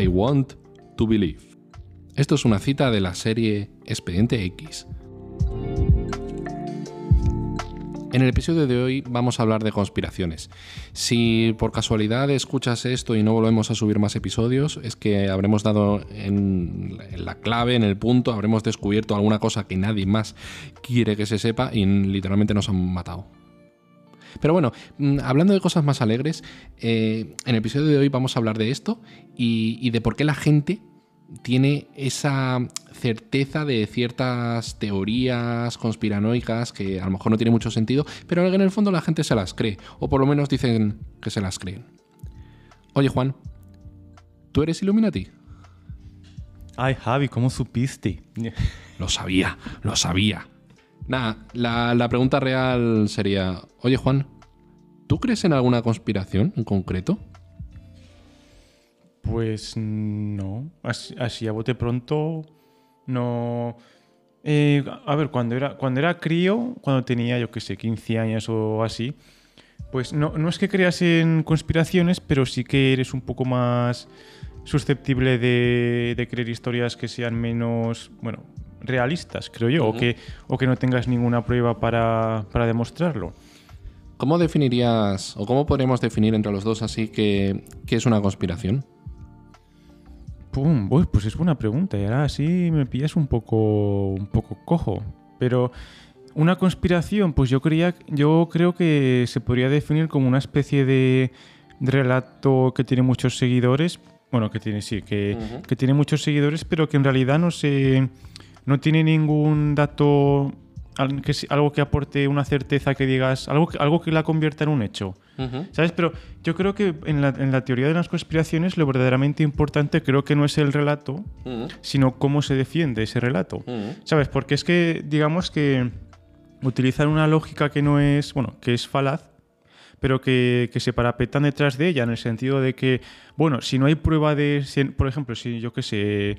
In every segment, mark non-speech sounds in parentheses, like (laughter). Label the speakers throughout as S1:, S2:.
S1: I Want to Believe. Esto es una cita de la serie Expediente X. En el episodio de hoy vamos a hablar de conspiraciones. Si por casualidad escuchas esto y no volvemos a subir más episodios, es que habremos dado en, la clave, en el punto, habremos descubierto alguna cosa que nadie más quiere que se sepa y literalmente nos han matado. Pero bueno, mm, hablando de cosas más alegres, eh, en el episodio de hoy vamos a hablar de esto y de por qué la gente tiene esa certeza de ciertas teorías conspiranoicas que a lo mejor no tiene mucho sentido, pero en el fondo la gente se las cree, o por lo menos dicen que se las creen. Oye Juan, ¿tú eres Illuminati?
S2: Ay Javi, ¿cómo supiste?
S1: Lo sabía, lo sabía. Nada, la, la pregunta real sería, oye Juan, ¿tú crees en alguna conspiración en concreto?
S2: Pues no. Así, a bote pronto, no. Eh, a ver, cuando era, cuando era crío, cuando tenía, yo qué sé, 15 años o así, pues no, no es que creas en conspiraciones, pero sí que eres un poco más susceptible de, creer historias que sean menos, bueno, realistas, creo yo, o, que, o que no tengas ninguna prueba para, para demostrarlo.
S1: ¿Cómo definirías, o cómo podríamos definir entre los dos así que, que es una conspiración?
S2: Pum, pues es buena pregunta. Y ahora sí me pillas un poco, un poco cojo. Pero una conspiración, pues yo creía, yo creo que se podría definir como una especie de, relato que tiene muchos seguidores. Bueno, que tiene, sí, que, que tiene muchos seguidores, pero que en realidad no se, no tiene ningún dato algo que aporte una certeza que digas, algo, algo que la convierta en un hecho. ¿Sabes? Pero yo creo que en la, en la, teoría de las conspiraciones lo verdaderamente importante creo que no es el relato, sino cómo se defiende ese relato. ¿Sabes? Porque es que, digamos que utilizar una lógica que no es, bueno, que es falaz, pero que, que, se parapetan detrás de ella, en el sentido de que, bueno, si no hay prueba de, por ejemplo, si yo qué sé,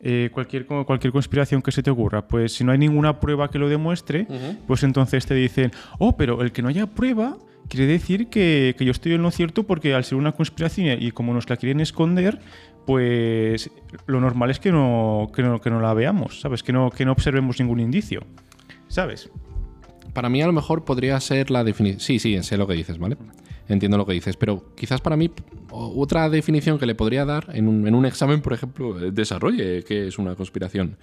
S2: eh, cualquier, cualquier conspiración que se te ocurra, pues si no hay ninguna prueba que lo demuestre, pues entonces te dicen, oh, pero el que no haya prueba quiere decir que, yo estoy en lo cierto porque al ser una conspiración y como nos la quieren esconder, pues lo normal es que no, que no, que no la veamos, ¿sabes? Que no, que no observemos ningún indicio, ¿sabes?
S1: Para mí a lo mejor podría ser la definición... Sí, sí, sé lo que dices, ¿vale? Entiendo lo que dices, pero quizás para mí otra definición que le podría dar en un, examen, por ejemplo, eh, desarrolle que es una conspiración.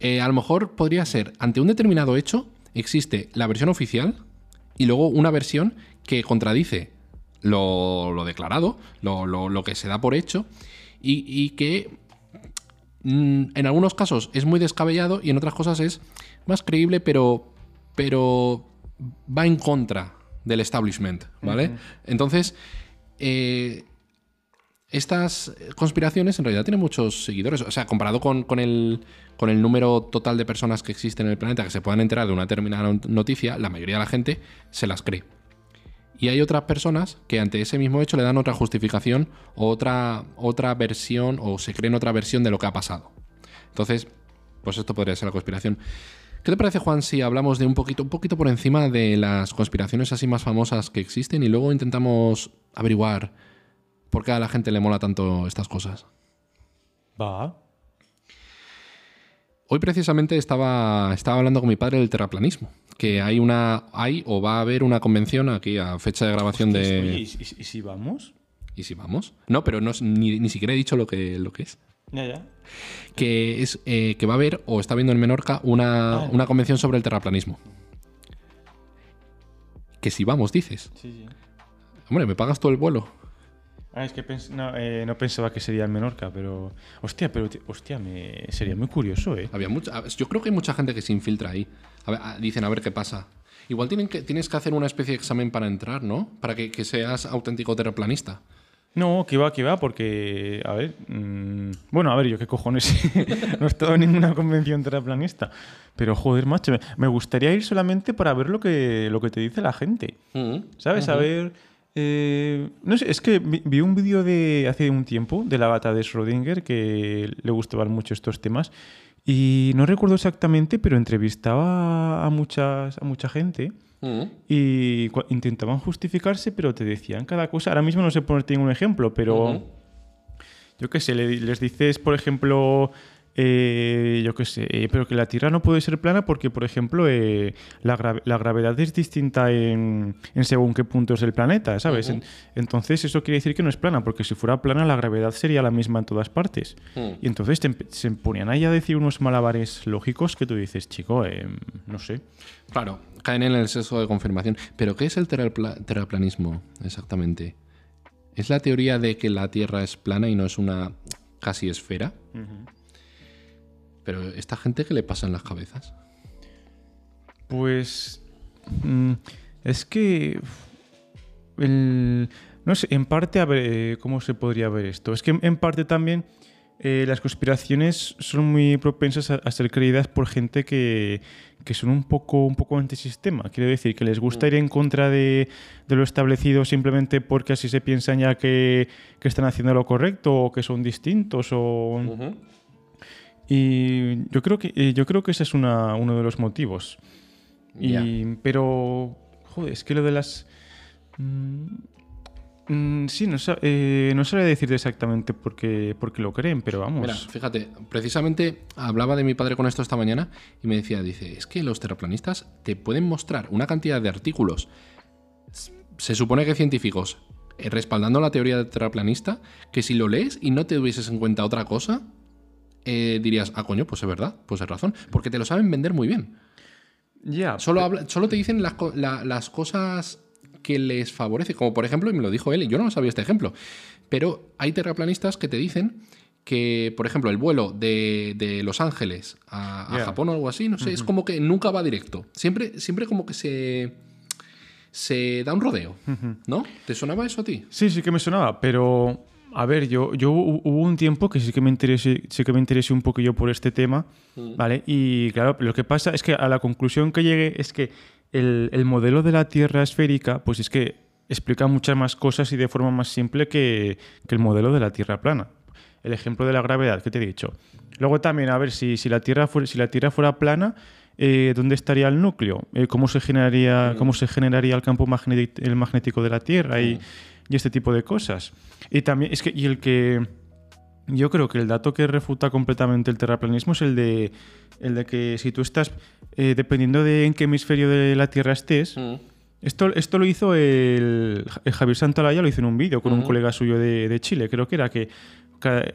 S1: Eh, a lo mejor podría ser, ante un determinado hecho, existe la versión oficial y luego una versión que contradice lo, declarado, lo, que se da por hecho, y, que mm, en algunos casos es muy descabellado y en otras cosas es más creíble, pero, pero va en contra del establishment, ¿vale? Entonces, eh, estas conspiraciones en realidad tienen muchos seguidores. O sea, comparado con, el, con el número total de personas que existen en el planeta que se puedan enterar de una determinada noticia, la mayoría de la gente se las cree. Y hay otras personas que ante ese mismo hecho le dan otra justificación o otra, otra versión o se creen otra versión de lo que ha pasado. Entonces, pues esto podría ser la conspiración. ¿Qué te parece, Juan, si hablamos de un poquito, un poquito por encima de las conspiraciones así más famosas que existen y luego intentamos averiguar por qué a la gente le mola tanto estas cosas?
S2: Va.
S1: Hoy precisamente estaba, estaba hablando con mi padre del terraplanismo, que hay una, hay o va a haber una convención aquí a fecha de grabación de.
S2: ¿y, si vamos?
S1: ¿Y si vamos? No, pero no, ni, ni siquiera he dicho lo que, lo que es.
S2: Ya, ya.
S1: Que, es, eh, que va a haber, o está viendo en Menorca, una, ah. convención sobre el terraplanismo. Que si vamos, dices.
S2: Sí, sí.
S1: Hombre, ¿me pagas todo el vuelo?
S2: Ah, es que eh, no, pensaba que sería en Menorca, pero. Hostia, pero. Hostia, me, sería muy curioso, ¿eh?
S1: Había mucha, yo creo que hay mucha gente que se infiltra ahí. dicen, a ver qué pasa. Igual tienen que, tienes que hacer una especie de examen para entrar, ¿no? Para que, que seas auténtico terraplanista.
S2: No, que va, que va, porque, a ver, mm, bueno, a ver, yo qué cojones, (laughs) no he estado en ninguna convención terraplanista, pero joder, macho, me gustaría ir solamente para ver lo que, lo que te dice la gente, mm, ¿sabes? A ver, eh, no sé, es que vi, un vídeo de hace un tiempo de la gata de Schrödinger que le gustaban mucho estos temas y no recuerdo exactamente, pero entrevistaba a, muchas, a mucha gente. Y intentaban justificarse, pero te decían cada cosa. Ahora mismo no sé ponerte ningún ejemplo, pero yo qué sé, le- les dices, por ejemplo, eh, yo qué sé, eh, pero que la Tierra no puede ser plana porque, por ejemplo, eh, la, gra- la gravedad es distinta en, en según qué puntos del planeta, ¿sabes? En- entonces eso quiere decir que no es plana, porque si fuera plana la gravedad sería la misma en todas partes.
S1: Mm.
S2: Y entonces te se ponían ahí a decir unos malabares lógicos que tú dices, chico, eh, no sé.
S1: Claro, caen en el sesgo de confirmación. Pero ¿qué es el terrapla- terraplanismo exactamente? ¿Es la teoría de que la Tierra es plana y no es una casi esfera? Pero ¿esta gente qué le pasa en las cabezas?
S2: Pues mm, es que el- no sé, en parte a ver eh, cómo se podría ver esto. Es que en, parte también eh, las conspiraciones son muy propensas a, a ser creídas por gente que, que son un poco un poco antisistema. Quiero decir que les gusta ir en contra de, de lo establecido simplemente porque así se piensan ya que, que están haciendo lo correcto o que son distintos o y yo creo que eh, yo creo que ese es una- uno de los motivos. Y. Pero, joder, es que lo de las... mm, mm, sí, no, eh, no sabría decirte exactamente por qué, por qué lo creen, pero vamos.
S1: Mira, fíjate, precisamente hablaba de mi padre con esto esta mañana y me decía, dice, es que los terraplanistas te pueden mostrar una cantidad de artículos, se supone que científicos, eh, respaldando la teoría del terraplanista, que si lo lees y no te tuvieses en cuenta otra cosa, eh, dirías, ah, coño, pues es verdad, pues es razón, porque te lo saben vender muy bien.
S2: ya,
S1: Solo, solo te dicen las, la- las cosas que les favorece, como por ejemplo, y me lo dijo él, y yo no sabía este ejemplo, pero hay terraplanistas que te dicen que, por ejemplo, el vuelo de, de Los Ángeles a. Japón o algo así, no sé, es como que nunca va directo. Siempre, siempre como que se, se da un rodeo, ¿no? ¿Te sonaba eso a ti?
S2: Sí, sí que me sonaba, pero a ver, yo, yo hu- hubo un tiempo que sí que me interesé, sí que me interesé un poquillo por este tema, ¿vale? Y claro, lo que pasa es que a la conclusión que llegué es que el, el modelo de la Tierra esférica, pues es que explica muchas más cosas y de forma más simple que, que el modelo de la Tierra plana. El ejemplo de la gravedad que te he dicho. Luego también, a ver, si, si, la, tierra fuera, si la Tierra fuera plana, eh, ¿dónde estaría el núcleo? Eh, ¿cómo, se generaría, ¿Cómo se generaría el campo magnético de la Tierra? Y, y este tipo de cosas. Y también, es que, y el que. Yo creo que el dato que refuta completamente el terraplanismo es el de, el de que si tú estás, eh, dependiendo de en qué hemisferio de la Tierra estés, esto, esto lo hizo el, el Javier Santalaya, lo hizo en un vídeo con un colega suyo de, de Chile, creo que era que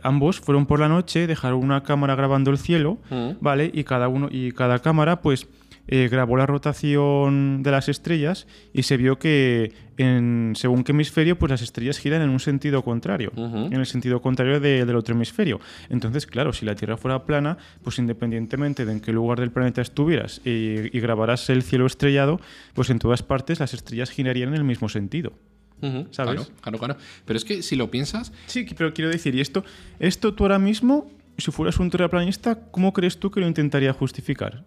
S2: ambos fueron por la noche, dejaron una cámara grabando el cielo, ¿vale? Y cada uno y cada cámara pues eh, grabó la rotación de las estrellas y se vio que en según qué hemisferio pues las estrellas giran en un sentido contrario, en el sentido contrario de- del otro hemisferio. Entonces, claro, si la Tierra fuera plana, pues independientemente de en qué lugar del planeta estuvieras y, y grabaras el cielo estrellado, pues en todas partes las estrellas girarían en el mismo sentido. ¿Sabes?
S1: Claro, claro, claro. Pero es que si lo piensas,
S2: Sí, pero quiero decir, y esto, esto tú ahora mismo, si fueras un terraplanista, ¿cómo crees tú que lo intentaría justificar?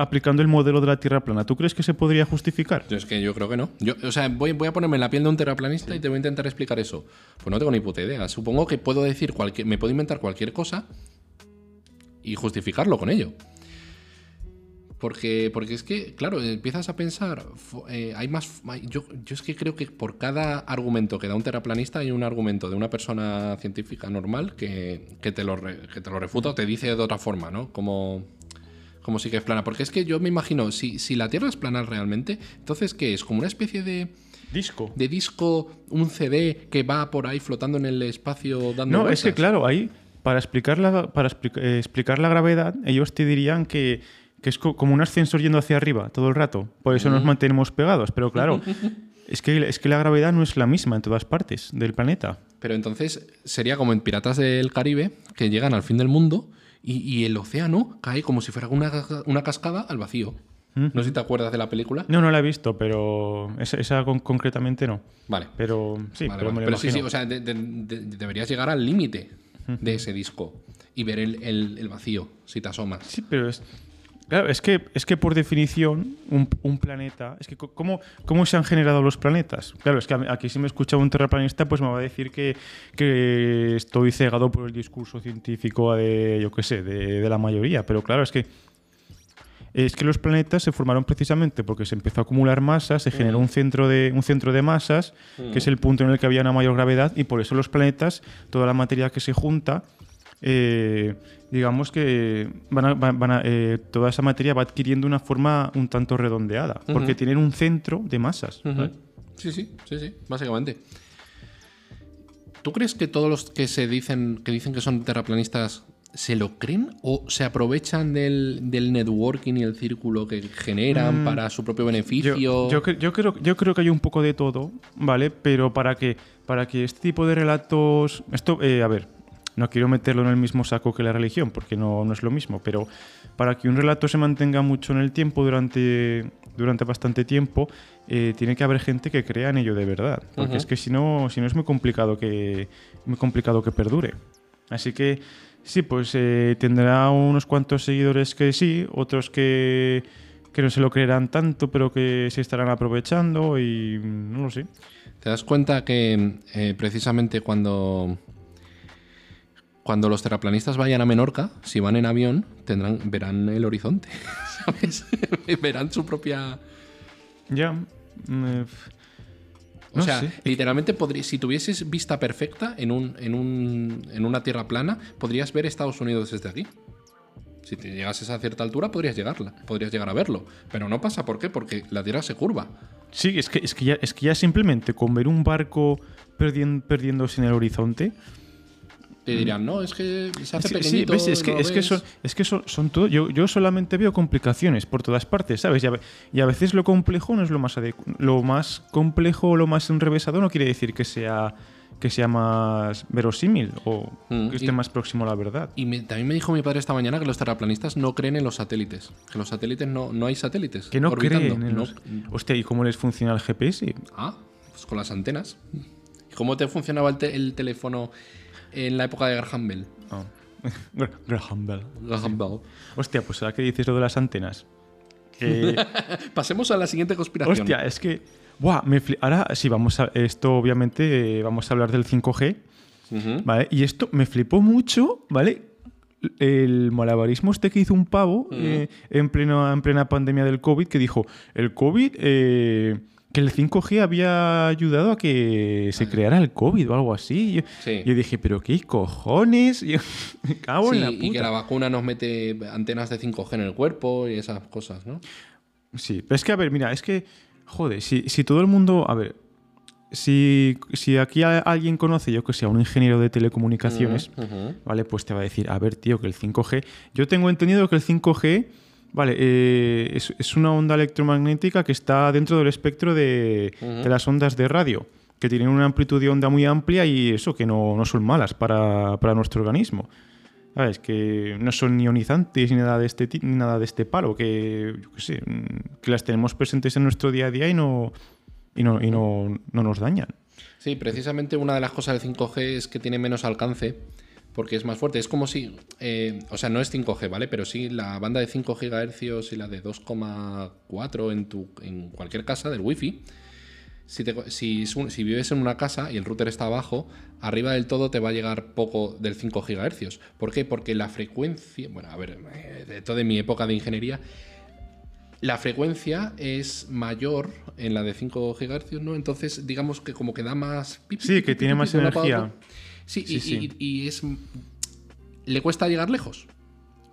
S2: Aplicando el modelo de la Tierra plana, ¿tú crees que se podría justificar?
S1: Yo es que yo creo que no. Yo, o sea, voy, a ponerme en la piel de un terraplanista y te voy a intentar explicar eso. Pues no tengo ni puta idea. Supongo que puedo decir cualquier, me puedo inventar cualquier cosa y justificarlo con ello. Porque, porque es que, claro, empiezas a pensar, eh, hay más... yo, yo es que creo que por cada argumento que da un terraplanista hay un argumento de una persona científica normal que, que te, lo que te lo refuta o te dice de otra forma, ¿no? Como, como si que es plana. Porque es que yo me imagino, si, si la Tierra es plana realmente, entonces, ¿qué es? Como una especie de,
S2: Disco.
S1: de disco, un CD que va por ahí flotando en el espacio dando
S2: No, es que claro, ahí, para explicar la, para eh, explicar la gravedad, ellos te dirían que, que es co- como un ascensor yendo hacia arriba todo el rato. Por eso nos mantenemos pegados. Pero claro, (laughs) es que, es que la gravedad no es la misma en todas partes del planeta.
S1: Pero entonces sería como en Piratas del Caribe, que llegan al fin del mundo y, y el océano cae como si fuera una, una cascada al vacío. No sé si te acuerdas de la película.
S2: No, no la he visto, pero esa, esa con- concretamente no.
S1: Vale.
S2: Pero sí,
S1: Vale,
S2: pero
S1: vale.
S2: me lo
S1: Pero sí, o sea, de- de- de- deberías llegar al límite de ese disco y ver el, el- el vacío si te asomas.
S2: Sí, pero es. Claro, es que, es que por definición, un, un planeta. Es que, ¿cómo, ¿cómo se han generado los planetas? Claro, es que aquí si me escucha un terraplanista, pues me va a decir que, que estoy cegado por el discurso científico de, yo qué sé, de, de la mayoría. Pero claro, es que es que los planetas se formaron precisamente porque se empezó a acumular masa, se generó un centro de, un centro de masas, que es el punto en el que había una mayor gravedad, y por eso los planetas, toda la materia que se junta, eh, digamos que van a- van- van a, eh, toda esa materia va adquiriendo una forma un tanto redondeada, porque tienen un centro de masas. ¿vale?
S1: Sí, sí, sí, sí, básicamente. ¿Tú crees que todos los que se dicen que dicen que son terraplanistas se lo creen o se aprovechan del, del networking y el círculo que generan para su propio beneficio?
S2: Yo, yo yo creo, yo creo que hay un poco de todo, ¿vale? Pero para que, para que este tipo de relatos. Esto, eh, a ver, no quiero meterlo en el mismo saco que la religión, porque no, no es lo mismo, pero para que un relato se mantenga mucho en el tiempo, durante, durante bastante tiempo, eh, tiene que haber gente que crea en ello de verdad. Porque es que si no, si no es muy complicado que, muy complicado que perdure. Así que sí, pues eh, tendrá unos cuantos seguidores que sí, otros que, que no se lo creerán tanto, pero que se estarán aprovechando y no lo sé.
S1: ¿Te das cuenta que eh, precisamente cuando, cuando los terraplanistas vayan a Menorca, si van en avión, tendrán, verán el horizonte, (laughs) ¿sabes? (laughs) verán su propia...
S2: Ya. mm, eh,
S1: O
S2: no
S1: sea,
S2: sé.
S1: literalmente podrí- si tuvieses vista perfecta en, un, en, un, en una tierra plana, podrías ver Estados Unidos desde aquí. Si te llegases a cierta altura, podrías llegarla, podrías llegar a verlo. Pero no pasa, ¿por qué? Porque la tierra se curva.
S2: Sí, es que, es, que ya, es que ya simplemente con ver un barco perdien- perdiéndose en el horizonte.
S1: Te dirán, no, es que se hace
S2: Sí, sí,
S1: pequeñito.
S2: ves, es que,
S1: no
S2: es que
S1: ves".
S2: son, es que son, son todo. Yo, yo solamente veo complicaciones por todas partes, ¿sabes? Y a, y a veces lo complejo no es lo más adecu- Lo más complejo o lo más enrevesado no quiere decir que sea, que sea más verosímil o
S1: Mm,
S2: que esté
S1: y-
S2: más próximo a la verdad.
S1: Y me- también me dijo mi padre esta mañana que los terraplanistas no creen en los satélites. Que los satélites no, no hay satélites.
S2: Que no
S1: orbitando.
S2: creen en
S1: No-
S2: los- Hostia, ¿y cómo les funciona el GPS?
S1: Ah, pues con las antenas. ¿Y cómo te funcionaba el, te- el teléfono en la época de Graham Bell? (laughs)
S2: Gra- Graham Bell.
S1: Graham Bell.
S2: Hostia, pues ahora que dices lo de las antenas. (laughs)
S1: Pasemos a la siguiente conspiración.
S2: Hostia, es que. Buah, me fli- Ahora sí, vamos a. Esto, obviamente, eh, vamos a hablar del 5G.
S1: Ujú.
S2: ¿Vale? Y esto me flipó mucho, ¿vale? El malabarismo este que hizo un pavo eh, en, pleno, en plena pandemia del COVID, que dijo, el COVID, eh, que el 5G había ayudado a que se creara el COVID o algo así. Yo,
S1: Sí.
S2: yo dije, pero qué cojones, (laughs) yo me cago en
S1: Sí,
S2: la
S1: y que la vacuna nos mete antenas de 5G en el cuerpo y esas cosas, ¿no?
S2: Sí, pero es que, a ver, mira, es que, joder, si, si todo el mundo, a ver, si, si aquí a- alguien conoce, yo que sea un ingeniero de telecomunicaciones. ¿vale? Pues te va a decir, a ver, tío, que el 5G. Yo tengo entendido que el 5G, ¿vale? eh, es, es una onda electromagnética que está dentro del espectro de, de las ondas de radio, que tienen una amplitud de onda muy amplia y eso, que no, no son malas para, para nuestro organismo. ¿Sabes? Que no son ni ionizantes ni nada de este, ni nada de este palo, que, yo qué sé, mm, que las tenemos presentes en nuestro día a día y no, y no, y no, no nos dañan.
S1: Sí, precisamente una de las cosas del 5G es que tiene menos alcance porque es más fuerte. Es como si, eh, o sea, no es 5G, ¿vale? Pero sí la banda de 5 GHz y la de 2,4 en, tu, en cualquier casa del Wi-Fi. Si, te- si, si vives en una casa y el router está abajo, arriba del todo te va a llegar poco del 5 GHz. ¿Por qué? Porque la frecuencia, bueno, a ver, eh, de toda mi época de ingeniería, la frecuencia es mayor en la de 5 GHz, ¿no? Entonces, digamos que como que da más... pi, pi,
S2: Sí, que tiene más energía.
S1: Sí,
S2: Sí,
S1: y,
S2: sí.
S1: y- y es... Le cuesta llegar lejos.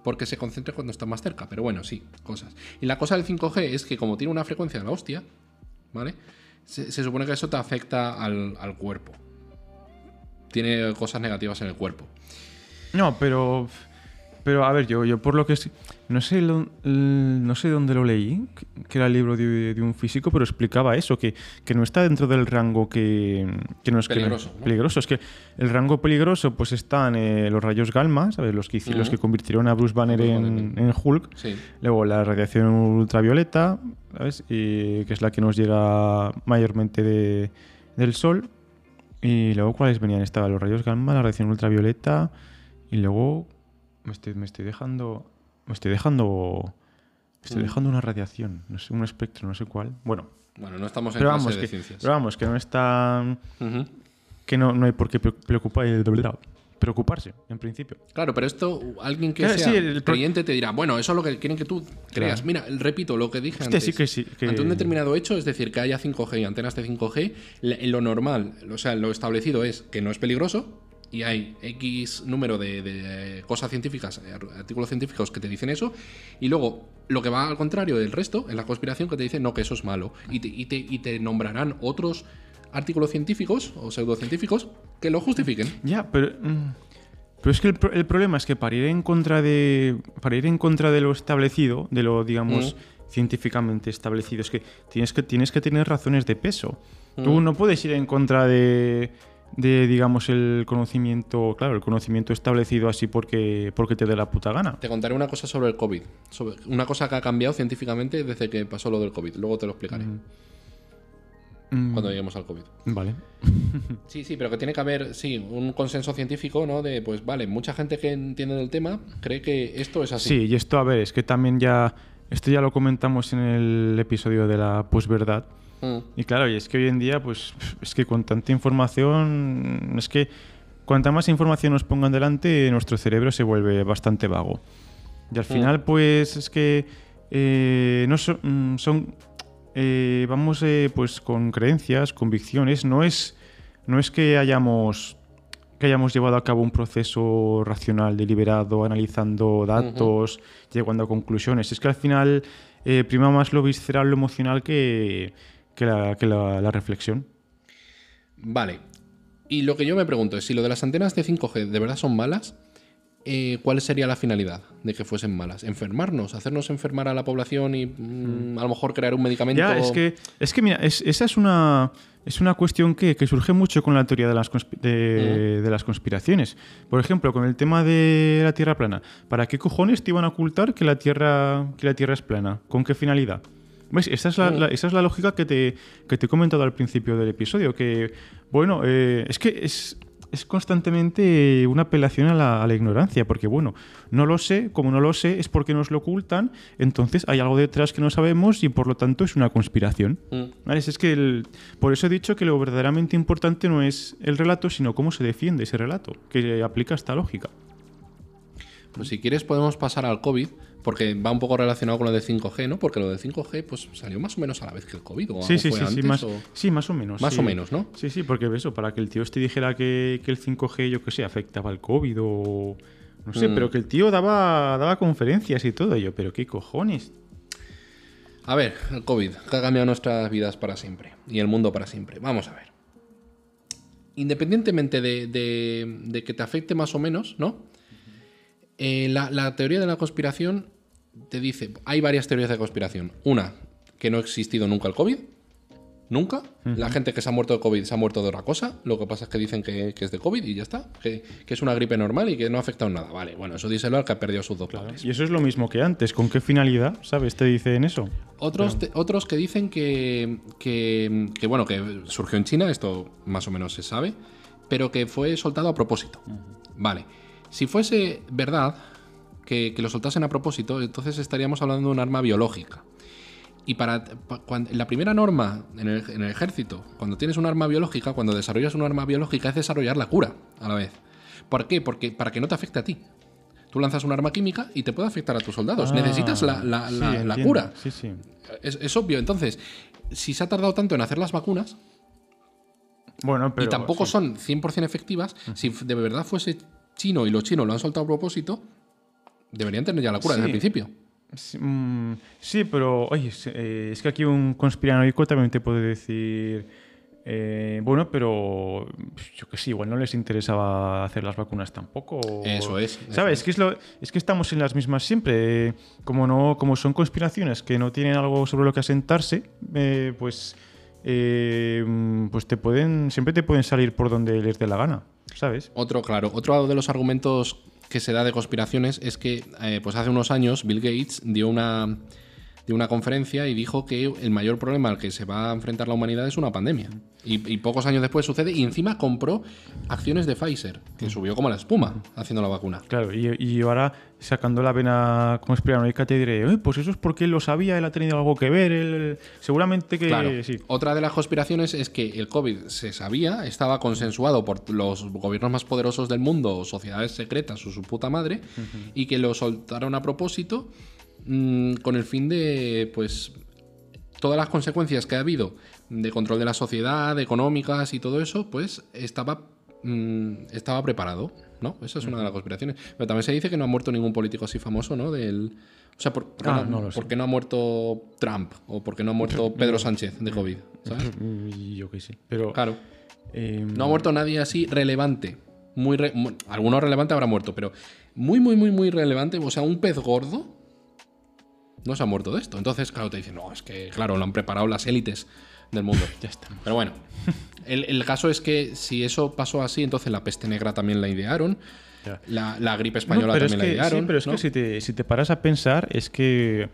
S1: Porque se concentra cuando está más cerca. Pero bueno, sí, cosas. Y la cosa del 5G es que como tiene una frecuencia de la hostia, ¿vale? Se, se supone que eso te afecta al, al cuerpo. Tiene cosas negativas en el cuerpo.
S2: No, pero. Pero a ver, yo, yo por lo que. No sé, lo- no sé dónde lo leí, que- que era el libro de, de un físico, pero explicaba eso, que, que no está dentro del rango que, que no es que-
S1: Peligroso, ¿no?
S2: peligroso. Es que el rango peligroso, pues están eh, los rayos gamma, ¿sabes? Los que, los que convirtieron a Bruce Banner en, Hulk.
S1: Sí.
S2: Luego la radiación ultravioleta, ¿sabes? Y, que es la que nos llega mayormente de- del Sol. Y luego, ¿cuáles venían? Estaban los rayos gamma, la radiación ultravioleta. Y luego. Me estoy, me estoy dejando. Me estoy dejando. Me estoy
S1: Mm.
S2: dejando una radiación. No sé, un espectro, no sé cuál. Bueno.
S1: Bueno, no estamos en
S2: Pero
S1: clase
S2: vamos,
S1: de
S2: que,
S1: ciencias.
S2: pero vamos, que no está. Que no, no hay por qué pre- preocupar. preocuparse, en principio.
S1: Claro, pero esto, alguien que
S2: Claro,
S1: sea
S2: sí, el
S1: creyente te dirá, bueno, eso es lo que quieren que tú creas. Mira, repito lo que dije
S2: Hostia,
S1: antes.
S2: sí que sí, que-
S1: Ante un determinado hecho, es decir, que haya 5G y antenas de 5G, le- lo normal, o sea, lo establecido es que no es peligroso y hay X número de, de cosas científicas, eh, artículos científicos que te dicen eso, y luego lo que va al contrario del resto, en la conspiración, que te dice no, que eso es malo, y te, y te, y te nombrarán otros artículos científicos o pseudocientíficos que lo justifiquen.
S2: Ya, pero. mm, Pero es que el, pro- el problema es que para ir en contra de. Para ir en contra de lo establecido, de lo, digamos, científicamente establecido, es que tienes que, tienes que tener razones de peso. Tú no puedes ir en contra de. De, digamos, el conocimiento. Claro, el conocimiento establecido así porque, porque te dé la puta gana.
S1: Te contaré una cosa sobre el COVID. Sobre una cosa que ha cambiado científicamente desde que pasó lo del COVID. Luego te lo explicaré.
S2: Mm,
S1: Cuando lleguemos al COVID.
S2: Vale. (laughs)
S1: Sí, sí, pero que tiene que haber, sí, un consenso científico, ¿no? De, pues vale, mucha gente que entiende del tema cree que esto es así.
S2: Sí, y esto, a ver, es que también ya. Esto ya lo comentamos en el episodio de la posverdad.
S1: Mm.
S2: Y claro, y es que hoy en día, pues, es que con tanta información, es que cuanta más información nos pongan delante, nuestro cerebro se vuelve bastante vago. Y al final, pues, es que eh, no son, mm, son eh, vamos, eh, pues, con creencias, convicciones. No es, no es que hayamos que hayamos llevado a cabo un proceso racional, deliberado, analizando datos, llegando a conclusiones. Es que al final eh, prima más lo visceral, lo emocional que, que la, que la- la reflexión.
S1: Vale. Y lo que yo me pregunto es, si lo de las antenas de 5G de verdad son malas, eh, ¿cuál sería la finalidad de que fuesen malas? ¿Enfermarnos? ¿Hacernos enfermar a la población y mm, a lo mejor crear un medicamento?
S2: Ya, es que, es que mira, es- esa es una, es una cuestión que, que surge mucho con la teoría de las, de, de las conspiraciones. Por ejemplo, con el tema de la Tierra plana. ¿Para qué cojones te iban a ocultar que la Tierra, que la tierra es plana? ¿Con qué finalidad? ¿Ves? Esa es la, la- esa es la lógica que te, que te he comentado al principio del episodio. Que, bueno, eh, es que es, es constantemente una apelación a la, a la ignorancia. Porque, bueno, no lo sé, como no lo sé, es porque nos lo ocultan. Entonces hay algo detrás que no sabemos y por lo tanto es una conspiración.
S1: Mm.
S2: ¿Vale? Es que el- por eso he dicho que lo verdaderamente importante no es el relato, sino cómo se defiende ese relato, que aplica esta lógica.
S1: Pues si quieres podemos pasar al COVID, porque va un poco relacionado con lo de 5G, ¿no? Porque lo de 5G pues salió más o menos a la vez que el COVID. ¿o
S2: Sí, sí,
S1: fue
S2: sí, sí,
S1: antes,
S2: más,
S1: o-
S2: sí, más o menos.
S1: Más
S2: sí.
S1: o menos, ¿no?
S2: Sí, sí, porque eso, para que el tío este dijera que, que el 5G, yo qué sé, afectaba al COVID o... No sé,
S1: Mm.
S2: pero que el tío daba, daba conferencias y todo ello, pero qué cojones.
S1: A ver, el COVID, que ha cambiado nuestras vidas para siempre y el mundo para siempre. Vamos a ver. Independientemente de, de- de que te afecte más o menos, ¿no? Eh, la, la teoría de la conspiración te dice, hay varias teorías de conspiración. Una, que no ha existido nunca el COVID. Nunca. La gente que se ha muerto de COVID se ha muerto de otra cosa. Lo que pasa es que dicen que, que es de COVID y ya está. Que, que es una gripe normal y que no ha afectado nada. Vale, bueno, eso díselo al que ha perdido sus dos padres.
S2: Y eso es lo mismo que antes. ¿Con qué finalidad, sabes? Te dicen eso.
S1: Otros, te- otros que dicen que, que, que, bueno, que surgió en China, esto más o menos se sabe, pero que fue soltado a propósito. Vale. Si fuese verdad que, que lo soltasen a propósito, entonces estaríamos hablando de un arma biológica. Y para pa- cuan- la primera norma en el, en el ejército, cuando tienes un arma biológica, cuando desarrollas un arma biológica, es desarrollar la cura a la vez. ¿Por qué? Porque para que no te afecte a ti. Tú lanzas un arma química y te puede afectar a tus soldados.
S2: Ah,
S1: Necesitas la, la-
S2: sí,
S1: la- la cura.
S2: Sí, sí.
S1: Es, es obvio. Entonces, si se ha tardado tanto en hacer las vacunas
S2: Bueno, pero...
S1: y tampoco
S2: sí.
S1: son 100% efectivas, si de verdad fuese chino y los chinos lo han soltado a propósito, deberían tener ya la cura desde el principio.
S2: Sí, mm, sí, pero oye, es, eh, es que aquí un conspiranoico también te puede decir, eh, bueno, pero yo que sé, igual no les interesaba hacer las vacunas tampoco.
S1: Eso es, eso
S2: ¿Sabes?
S1: es.
S2: Que es, lo, es que estamos en las mismas siempre. como, no, como son conspiraciones que no tienen algo sobre lo que asentarse, eh, pues, eh, pues te pueden, siempre te pueden salir por donde les dé la gana, ¿sabes?
S1: Otro, claro, otro de los argumentos que se da de conspiraciones es que, eh, pues hace unos años, Bill Gates dio una dio una conferencia y dijo que el mayor problema al que se va a enfrentar la humanidad es una pandemia. Y, y pocos años después sucede y encima compró acciones de Pfizer, que subió como la espuma haciendo la vacuna.
S2: Claro, y, y ahora sacando la vena conspiranoica te diré, "Oye, pues eso es porque él lo sabía, él ha tenido algo que ver, él, seguramente que
S1: Claro.
S2: sí.
S1: Otra de las conspiraciones es que el COVID se sabía, estaba consensuado por los gobiernos más poderosos del mundo, sociedades secretas o su puta madre, y que lo soltaron a propósito mm, con el fin de, pues, todas las consecuencias que ha habido de control de la sociedad, económicas y todo eso, pues estaba, mm, estaba preparado, ¿no? Esa es una de las conspiraciones. Pero también se dice que no ha muerto ningún político así famoso, ¿no? Del... O sea, ¿por,
S2: Ah,
S1: no, por qué no ha muerto Trump? ¿O por qué no ha muerto Pedro Sánchez de COVID? ¿Sabes? (laughs)
S2: Yo qué sé. Pero
S1: Claro.
S2: eh,
S1: No ha muerto nadie así relevante. Muy re- alguno relevante habrá muerto, pero muy, muy, muy, muy relevante. O sea, un pez gordo no se ha muerto de esto. Entonces, claro, te dicen, no, es que, claro, lo han preparado las élites del mundo. (laughs)
S2: ya está.
S1: Pero bueno, el, el caso es que si eso pasó así, entonces la peste negra también la idearon. La, la gripe
S2: No,
S1: española
S2: pero
S1: también
S2: es que,
S1: la idearon.
S2: Sí, pero es
S1: ¿no?
S2: que si te, si te paras a pensar, es que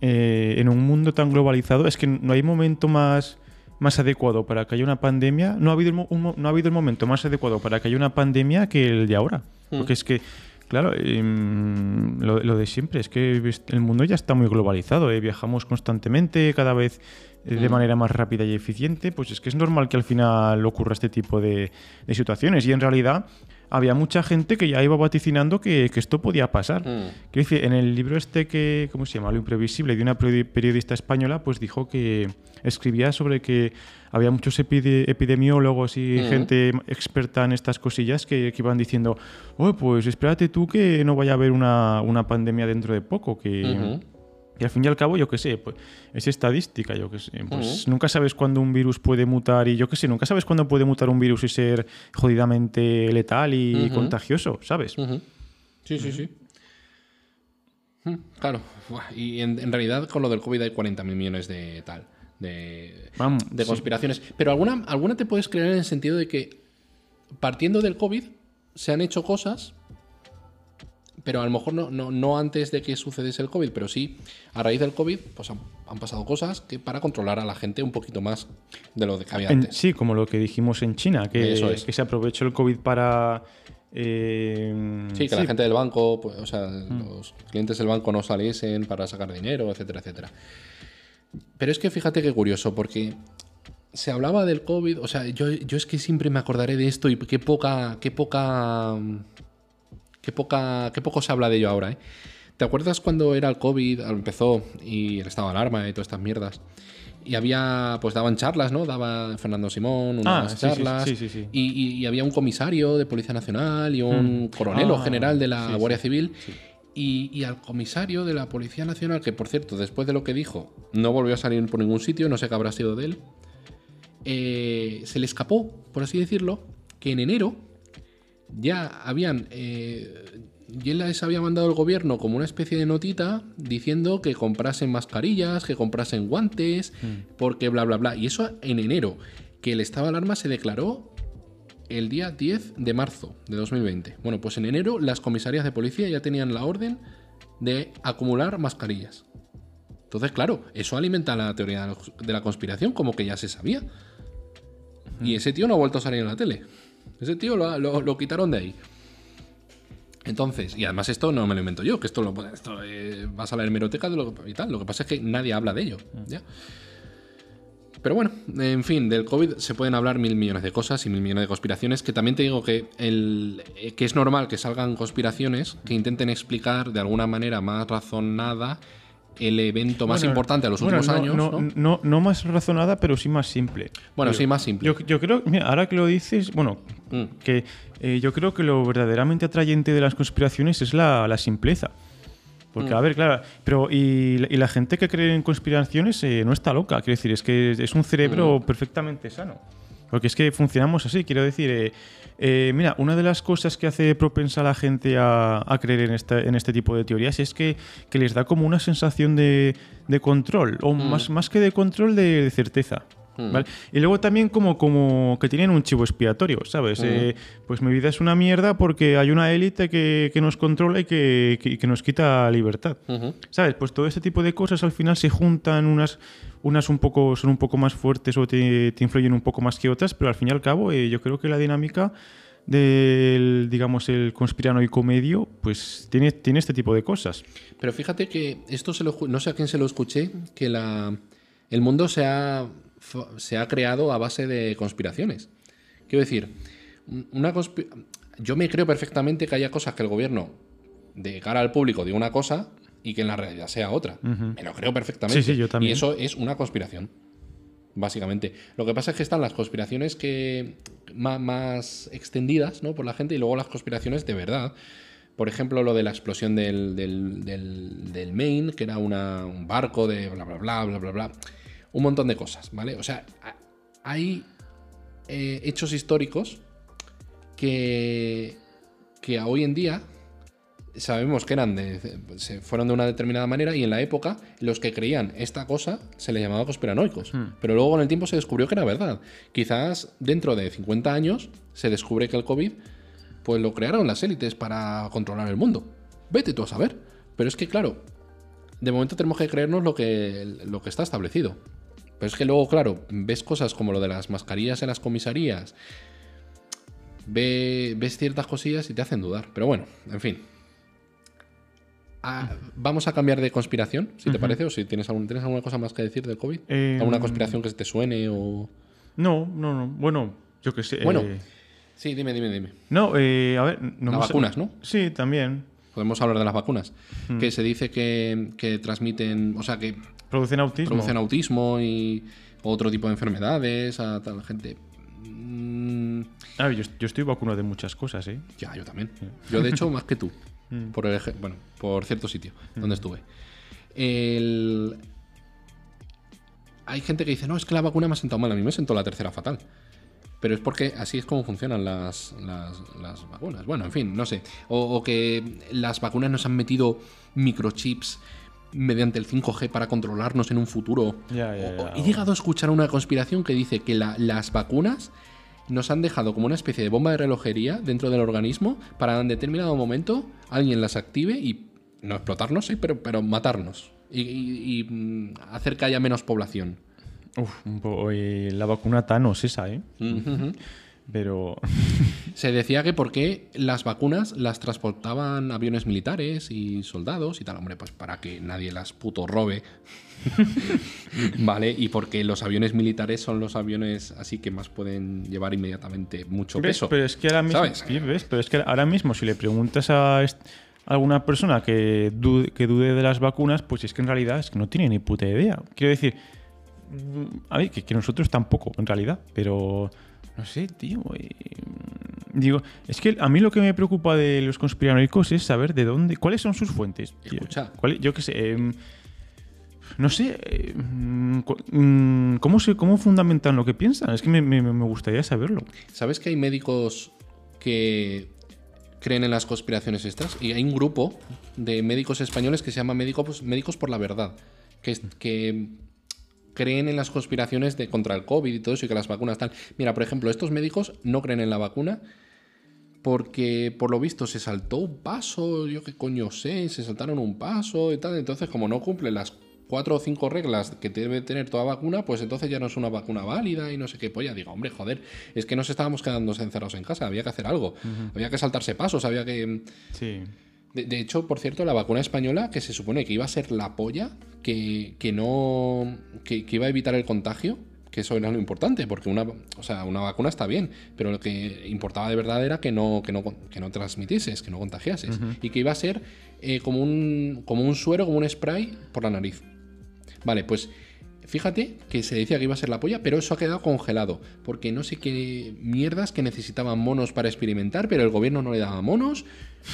S2: eh, en un mundo tan globalizado, es que no hay momento más, más adecuado para que haya una pandemia. No ha, habido un no ha habido el momento más adecuado para que haya una pandemia que el de ahora.
S1: Hmm.
S2: Porque es que, claro, em, lo, lo de siempre, es que el mundo ya está muy globalizado. eh, Viajamos constantemente, cada vez eh, de
S1: Mm.
S2: manera más rápida y eficiente. Pues es que es normal que al final ocurra este tipo de, de situaciones. Y en realidad había mucha gente que ya iba vaticinando que, que esto podía pasar.
S1: Mm.
S2: Quiero decir, en el libro este que, ¿cómo se llama? Lo imprevisible, de una peri- periodista española, pues dijo que escribía sobre que había muchos epide- epidemiólogos y
S1: Ujú.
S2: gente experta en estas cosillas que, que iban diciendo, oh, pues espérate tú que no vaya a haber una, una pandemia dentro de poco, que...
S1: Ujú.
S2: Y al fin y al cabo, yo qué sé, pues es estadística, yo qué sé. Pues nunca sabes cuándo un virus puede mutar y yo qué sé, nunca sabes cuándo puede mutar un virus y ser jodidamente letal y contagioso, ¿sabes?
S1: Sí, sí, sí. Claro. Y en, en realidad con lo del COVID hay 40.000 millones de tal. De,
S2: Vamos,
S1: de
S2: sí.
S1: conspiraciones. Pero alguna, alguna te puedes creer en el sentido de que partiendo del COVID se han hecho cosas, pero a lo mejor no, no, no antes de que sucediese el COVID, pero sí a raíz del COVID, pues han, han pasado cosas que para controlar a la gente un poquito más de lo que había
S2: En-
S1: antes.
S2: sí, como lo que dijimos en China, que,
S1: Eso es.
S2: que se aprovechó el COVID para... eh,
S1: Sí, que la gente del banco, pues, o sea,
S2: Mm.
S1: los clientes del banco no saliesen para sacar dinero, etcétera, etcétera. Pero es que fíjate qué curioso, porque se hablaba del COVID, o sea, yo, yo es que siempre me acordaré de esto y qué poca, qué poca, qué poca, qué poco se habla de ello ahora, ¿eh? ¿Te acuerdas cuando era el COVID, empezó y el estado de alarma y todas estas mierdas? Y había, pues daban charlas, ¿no? Daba Fernando Simón
S2: Ah,
S1: unas
S2: sí,
S1: charlas.
S2: sí, sí, sí.
S1: Y, había un comisario de Policía Nacional y un coronel o
S2: Ah,
S1: general de la Guardia Civil. Y, y al comisario de la Policía Nacional, que por cierto, después de lo que dijo, no volvió a salir por ningún sitio, no sé qué habrá sido de él, eh, se le escapó, por así decirlo, que en enero ya habían. Eh, ya les había mandado el gobierno como una especie de notita diciendo que comprasen mascarillas, que comprasen guantes, porque bla, bla, bla. Y eso en enero, que el estado de alarma se declaró el día 10 de marzo de 2020. Bueno, pues en enero las comisarías de policía ya tenían la orden de acumular mascarillas. Entonces, claro, eso alimenta la teoría de la- de la conspiración, como que ya se sabía. Y ese tío no ha vuelto a salir en la tele. Ese tío lo, lo- lo quitaron de ahí. Entonces, y además esto no me lo invento yo, que esto, lo, esto eh, vas a la hemeroteca de lo, y tal. Lo que pasa es que nadie habla de ello. ¿ya? Pero bueno, en fin, del COVID se pueden hablar mil millones de cosas y mil millones de conspiraciones, que también te digo que, el, eh, que es normal que salgan conspiraciones que intenten explicar de alguna manera más razonada el evento más
S2: Bueno,
S1: importante de los
S2: bueno,
S1: últimos
S2: no,
S1: años.
S2: No,
S1: ¿no?
S2: no- no más razonada, pero sí más simple.
S1: Bueno,
S2: Yo-
S1: sí, más simple.
S2: Yo, yo creo, mira, ahora que lo dices, bueno,
S1: Mm.
S2: que eh, yo creo que lo verdaderamente atrayente de las conspiraciones es la, la simpleza. Porque,
S1: Mm.
S2: a ver, claro, pero y, la- y la gente que cree en conspiraciones eh, no está loca, quiero decir, es que es un cerebro
S1: Mm.
S2: perfectamente sano. Porque es que funcionamos así, quiero decir, eh, eh, mira, una de las cosas que hace propensa a la gente a, a creer en este, en este tipo de teorías es que, que les da como una sensación de, de control, o
S1: Mm.
S2: más, más que de control, de, de certeza. ¿Vale? Y luego también como, como que tienen un chivo expiatorio, ¿sabes? Eh, pues mi vida es una mierda porque hay una élite que, que nos controla y que, que- que nos quita libertad. ¿Sabes? Pues todo este tipo de cosas al final se juntan, unas, unas un poco, son un poco más fuertes o te, te influyen un poco más que otras, pero al fin y al cabo eh, yo creo que la dinámica del, digamos, el conspiranoico medio, pues tiene, tiene este tipo de cosas.
S1: Pero fíjate que esto se lo, no sé a quién se lo escuché, que la, el mundo se ha, se ha creado a base de conspiraciones. Quiero decir, un- una yo me creo perfectamente que haya cosas que el gobierno, de cara al público, diga una cosa y que en la realidad sea otra. Me lo creo perfectamente.
S2: Sí, sí, yo también.
S1: Y eso es una conspiración. Básicamente. Lo que pasa es que están las conspiraciones que más, extendidas ¿no? por la gente y luego las conspiraciones de verdad. Por ejemplo, lo de la explosión del, del, del- del Maine, que era una- un barco de bla, bla, bla, bla, bla, bla. Un montón de cosas, ¿vale? O sea, hay eh, hechos históricos que, que a hoy en día sabemos que eran de, se fueron de una determinada manera y en la época los que creían esta cosa se les llamaba conspiranoicos. Pero luego con el tiempo se descubrió que era verdad. Quizás dentro de 50 años se descubre que el COVID pues lo crearon las élites para controlar el mundo. Vete tú a saber. Pero es que claro, de momento tenemos que creernos lo que, lo que está establecido. Pero es que luego, claro, ves cosas como lo de las mascarillas en las comisarías, ve- ves ciertas cosillas y te hacen dudar. Pero bueno, en fin. Ah, vamos a cambiar de conspiración, si te parece, o si tienes, algún, tienes alguna cosa más que decir del COVID.
S2: Eh,
S1: ¿Alguna conspiración que se te suene o...?
S2: No, no, no. Bueno, yo qué sé.
S1: Bueno,
S2: eh,
S1: Sí, dime, dime, dime.
S2: no, eh, a ver. No
S1: Las vacunas, ¿no?
S2: Sí, también.
S1: Podemos hablar de las vacunas. Que se dice que, que transmiten, o sea, que
S2: Producen autismo.
S1: producen autismo y otro tipo de enfermedades a tal gente. Mm,
S2: A ver, yo, yo estoy vacunado de muchas cosas, ¿eh?
S1: ya, yo también. Yo, de hecho, más que tú. (laughs) Por el bueno, por cierto sitio donde estuve. El- Hay gente que dice, no, es que la vacuna me ha sentado mal. A mí me sentó la tercera fatal. Pero es porque así es como funcionan las, las- las vacunas. Bueno, en fin, no sé. O, o que las vacunas nos han metido microchips mediante el 5G para controlarnos en un futuro.
S2: Ya.
S1: He llegado a escuchar una conspiración que dice que la- las vacunas nos han dejado como una especie de bomba de relojería dentro del organismo para en determinado momento alguien las active y no explotarnos, sí, pero, pero matarnos. Y, y- y, mm, hacer que haya menos población.
S2: Uf, un eh, la vacuna Thanos esa, ¿eh? Pero. (laughs)
S1: Se decía que porque las vacunas las transportaban aviones militares y soldados y tal, hombre, pues para que nadie las puto robe. (laughs) vale, y porque los aviones militares son los aviones así que más pueden llevar inmediatamente mucho
S2: ¿Ves?
S1: peso.
S2: Pero es que ahora mismo.
S1: ¿Sabes?
S2: Pero es que ahora mismo, si le preguntas a alguna persona que dude, que dude de las vacunas, pues es que en realidad es que no tiene ni puta idea. Quiero decir. A ver, que, que nosotros tampoco, en realidad. Pero. No sé, tío. eh, Digo, es que a mí lo que me preocupa de los conspiranoicos es saber de dónde. ¿Cuáles son sus fuentes?
S1: Escucha.
S2: ¿Cuál- yo qué sé. em, no sé. eh, mm, ¿Cómo, se, ¿Cómo fundamentan lo que piensan? Es que me, me- me gustaría saberlo.
S1: ¿Sabes que hay médicos que creen en las conspiraciones estas? Y hay un grupo de médicos españoles que se llama Médicos, médicos por la Verdad, que creen en las conspiraciones de contra el COVID y todo eso y que las vacunas tal. Mira, por ejemplo, estos médicos no creen en la vacuna porque por lo visto se saltó un paso, yo qué coño sé, se saltaron un paso y tal, entonces como no cumple las cuatro o cinco reglas que debe tener toda vacuna, pues entonces ya no es una vacuna válida y no sé qué polla. Digo, hombre, joder, es que nos estábamos quedando encerrados en casa, había que hacer algo, había que saltarse pasos, había que...
S2: Sí.
S1: De, de hecho, por cierto, la vacuna española, que se supone que iba a ser la polla, que, que no. Que, que iba a evitar el contagio, que eso era lo importante, porque una, o sea, una vacuna está bien, pero lo que importaba de verdad era que no, que no, que no transmitieses, que no contagiases. Y que iba a ser eh, como, un, como un suero, como un spray por la nariz. Vale, pues fíjate que se decía que iba a ser la polla, pero eso ha quedado congelado. Porque no sé qué mierdas que necesitaban monos para experimentar, pero el gobierno no le daba monos.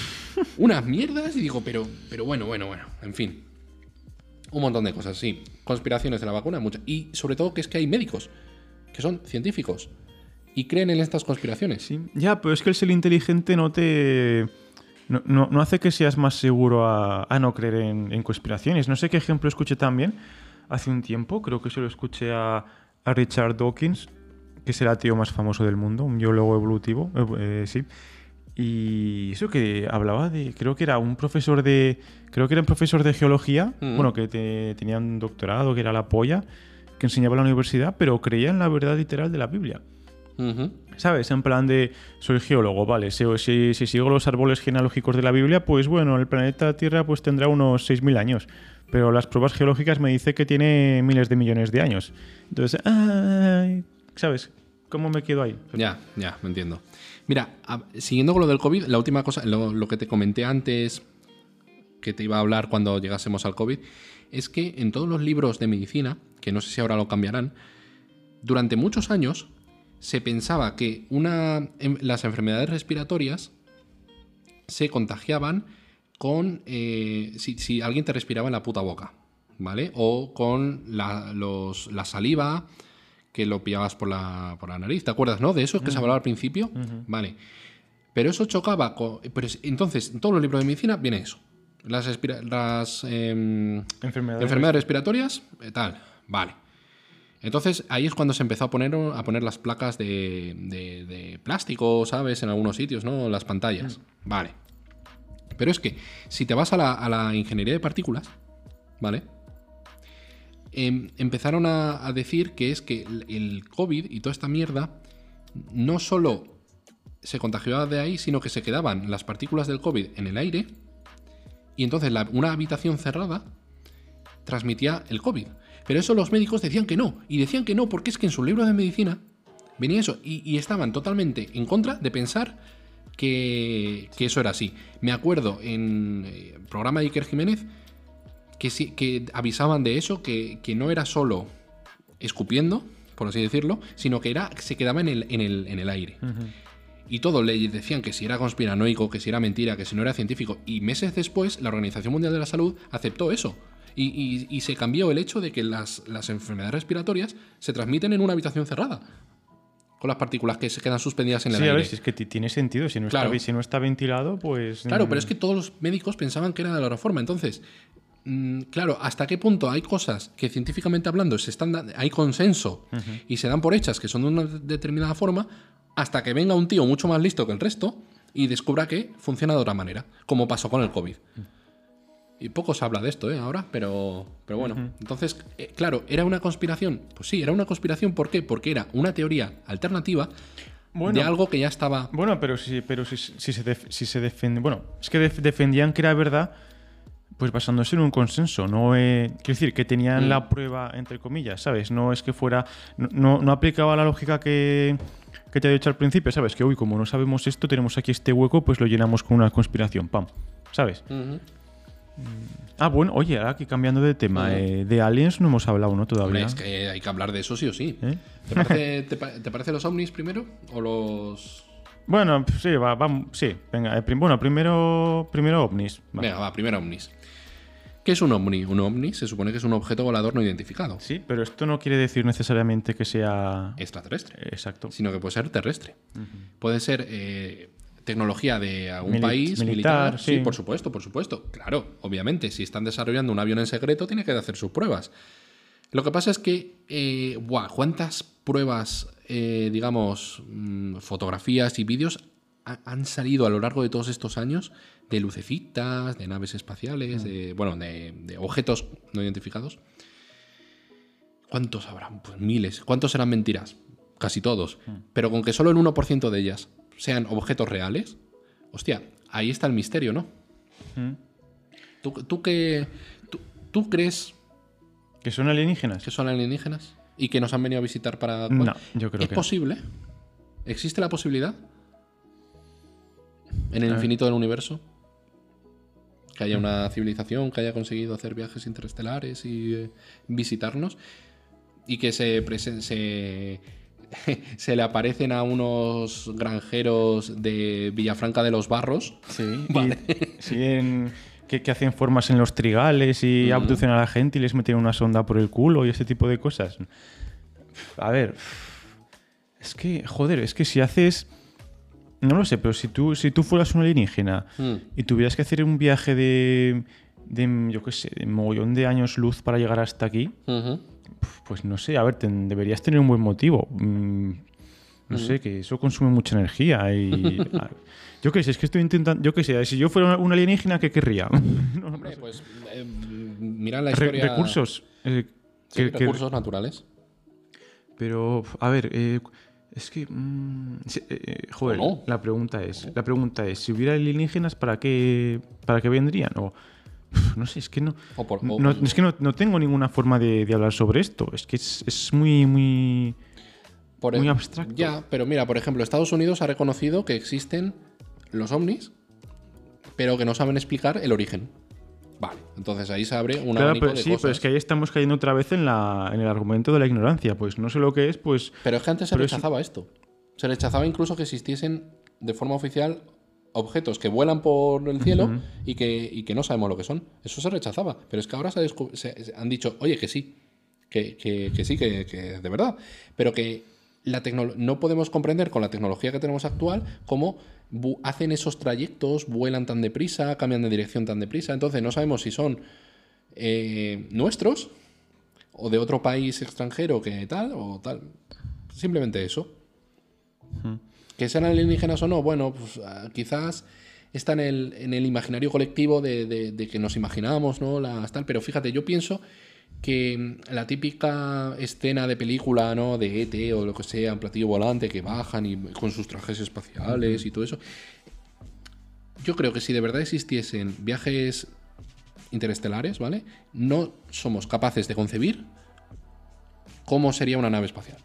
S1: (laughs) Unas mierdas y digo, pero, pero bueno, bueno, bueno, en fin. Un montón de cosas, sí. Conspiraciones de la vacuna, muchas. Y sobre todo que es que hay médicos, que son científicos, y creen en estas conspiraciones.
S2: Sí. Ya, pero es que el ser inteligente no te. No, no- no hace que seas más seguro a, a no creer en, en conspiraciones. No sé qué ejemplo escuché también hace un tiempo. Creo que se lo escuché a, a Richard Dawkins, que es el ateo más famoso del mundo, un biólogo evolutivo, eh, eh, sí. Y eso que hablaba de, creo que era un profesor de, creo que era un profesor de geología,
S1: Mm.
S2: bueno, que te- tenía un doctorado, que era la polla, que enseñaba en la universidad, pero creía en la verdad literal de la Biblia. ¿Sabes? En plan de, soy geólogo, vale, si, si, si sigo los árboles genealógicos de la Biblia, pues bueno, el planeta Tierra pues tendrá unos 6.000 años. Pero las pruebas geológicas me dicen que tiene miles de millones de años. Entonces, ay, ¿sabes? ¿Cómo me quedo ahí?
S1: Ya, ya, me entiendo. Mira, a- siguiendo con lo del COVID, la última cosa, lo, lo que te comenté antes, que te iba a hablar cuando llegásemos al COVID, es que en todos los libros de medicina, que no sé si ahora lo cambiarán, durante muchos años se pensaba que una, em- las enfermedades respiratorias se contagiaban con eh, si, si alguien te respiraba en la puta boca, ¿vale? O con la, los- la saliva que lo pillabas por la, por la nariz. ¿Te acuerdas, no? De eso que se hablaba al principio. Vale. Pero eso chocaba con... Pero es- entonces, en todos los libros de medicina viene eso. Las, las em,
S2: Enfermedades.
S1: enfermedades respiratorias, eh, tal. Vale. Entonces ahí es cuando se empezó a poner, a poner las placas de, de- de plástico, ¿sabes? En algunos sitios, ¿no? Las pantallas. Vale. Pero es que si te vas a la, a la ingeniería de partículas, ¿vale? Em, empezaron a, a decir que es que el, el COVID y toda esta mierda no solo se contagiaba de ahí, sino que se quedaban las partículas del COVID en el aire y entonces la- una habitación cerrada transmitía el COVID. Pero eso los médicos decían que no. Y decían que no porque es que en su libro de medicina venía eso. Y, y estaban totalmente en contra de pensar que, que eso era así. Me acuerdo en eh, el programa de Iker Jiménez que, sí, que avisaban de eso, que, que no era solo escupiendo, por así decirlo, sino que era, se quedaba en el, en el, en el aire. Y todos le decían que si era conspiranoico, que si era mentira, que si no era científico. Y meses después, la Organización Mundial de la Salud aceptó eso. Y, y- y se cambió el hecho de que las, las enfermedades respiratorias se transmiten en una habitación cerrada. Con las partículas que se quedan suspendidas en el
S2: Sí, a
S1: aire.
S2: ver, si es que ti- tiene sentido. Si no,
S1: Claro.
S2: está, si no está ventilado, pues.
S1: Claro,
S2: mm,
S1: pero es que todos los médicos pensaban que era de la reforma. Entonces, mm, claro, ¿hasta qué punto hay cosas que científicamente hablando se están hay consenso y se dan por hechas que son de una determinada forma, hasta que venga un tío mucho más listo que el resto y descubra que funciona de otra manera, como pasó con el COVID? Y poco se habla de esto, ¿eh? Ahora, pero, pero bueno. Entonces, eh, claro, ¿era una conspiración? Pues sí, era una conspiración. ¿Por qué? Porque era una teoría alternativa
S2: Bueno.
S1: de algo que ya estaba...
S2: Bueno, pero si, pero si, si se, def- si se. Bueno, es que def- defendían que era verdad, pues basándose en un consenso. No, eh, quiero decir, que tenían
S1: Mm.
S2: la prueba, entre comillas, ¿sabes? No es que fuera. No, no, no aplicaba la lógica que, que te he dicho al principio, ¿sabes? Que, uy, como no sabemos esto, tenemos aquí este hueco, pues lo llenamos con una conspiración, pam. ¿Sabes? Ah, bueno, oye, ahora que cambiando de tema,
S1: Mm.
S2: eh, de aliens no hemos hablado, ¿no?
S1: Hombre,
S2: Todavía.
S1: es que hay que hablar de eso sí o sí.
S2: ¿Eh?
S1: ¿Te, parece, (laughs) te, pa- te parece los ovnis primero? ¿O los.?
S2: Bueno, sí, va, va- sí, venga, eh, prim- bueno, primero, primero ovnis. va.
S1: Venga, va, primero ovnis. ¿Qué es un ovni? Un ovni se supone que es un objeto volador no identificado.
S2: Sí, pero esto no quiere decir necesariamente que sea...
S1: Extraterrestre.
S2: Exacto.
S1: Sino que puede ser terrestre. Puede ser tecnología de algún país,
S2: militar,
S1: militar. Sí.
S2: sí.
S1: por supuesto, por supuesto. Claro, obviamente, si están desarrollando un avión en secreto, tiene que hacer sus pruebas. Lo que pasa es que, eh, buah, ¿cuántas pruebas, eh, digamos, mm, fotografías y vídeos ha- han salido a lo largo de todos estos años de lucecitas, de naves espaciales, de, bueno, de, de objetos no identificados? ¿Cuántos habrán? Pues miles. ¿Cuántos serán mentiras? Casi todos. Pero con que solo el 1% de ellas sean objetos reales, hostia, ahí está el misterio, ¿no?
S2: Mm.
S1: ¿Tú, tú qué- tú- tú crees
S2: ¿Que son alienígenas?
S1: que son alienígenas y que nos han venido a visitar para...
S2: No, yo creo
S1: ¿Es
S2: que no.
S1: posible? ¿Existe la posibilidad? ¿En el infinito del universo? Que haya una civilización que haya conseguido hacer viajes interestelares y eh, visitarnos y que se, presen- se, (laughs) se le aparecen a unos granjeros de Villafranca de los Barros.
S2: Sí, (laughs) y-
S1: Vale.
S2: sí, en- que, que hacen formas en los trigales y abducen a la gente y les meten una sonda por el culo y ese tipo de cosas. A ver, es que, joder, es que si haces... No lo sé, pero si tú, si tú fueras un alienígena
S1: Mm.
S2: y tuvieras que hacer un viaje de, de yo qué sé, de mogollón de años luz para llegar hasta aquí. Pues no sé, a ver, ten- deberías tener un buen motivo. Mm, no sé, que eso consume mucha energía y... (laughs) a- yo qué sé, es que estoy intentando... Yo qué sé, si yo fuera un alienígena, ¿qué querría? (laughs) No, no
S1: Hombre,
S2: sé.
S1: pues eh, mira la
S2: Re-
S1: historia.
S2: recursos. eh,
S1: Sí,
S2: que- que-
S1: recursos naturales.
S2: Pero, a ver, eh, es que... mm, eh, joder,
S1: ¿O no?
S2: la pregunta es... La pregunta es, si hubiera alienígenas, ¿para qué, para qué vendrían? O, no sé, es que no...
S1: O por- o-
S2: no es que no, no tengo ninguna forma de, de hablar sobre esto. Es que es, es muy, muy...
S1: Por
S2: Muy
S1: el-
S2: abstracto.
S1: Ya, pero mira, por ejemplo, Estados Unidos ha reconocido que existen los ovnis, pero que no saben explicar el origen. Vale, entonces ahí se abre un
S2: Claro, pero,
S1: de
S2: sí,
S1: cosas.
S2: pero es que ahí estamos cayendo otra vez en, la, en el argumento de la ignorancia. Pues no sé lo que es, pues...
S1: Pero es que antes se
S2: es-
S1: rechazaba esto. Se rechazaba incluso que existiesen de forma oficial objetos que vuelan por el cielo y, que, y que no sabemos lo que son. Eso se rechazaba. Pero es que ahora se, se- se han dicho, oye, que sí, que, que- que sí, que, que de verdad. Pero que la no podemos comprender con la tecnología que tenemos actual cómo hacen esos trayectos, vuelan tan deprisa, cambian de dirección tan deprisa. Entonces no sabemos si son eh, nuestros o de otro país extranjero que tal o tal. Simplemente eso. Que sean alienígenas o no, bueno, pues ah, quizás está en el, en el imaginario colectivo de, de- que nos imaginábamos, ¿no? Las tal, pero fíjate, yo pienso que mm, la típica escena de película, ¿no? De ET o lo que sea, un platillo volante que bajan y con sus trajes espaciales y todo eso. Yo creo que si de verdad existiesen viajes interestelares, ¿vale? No somos capaces de concebir cómo sería una nave espacial.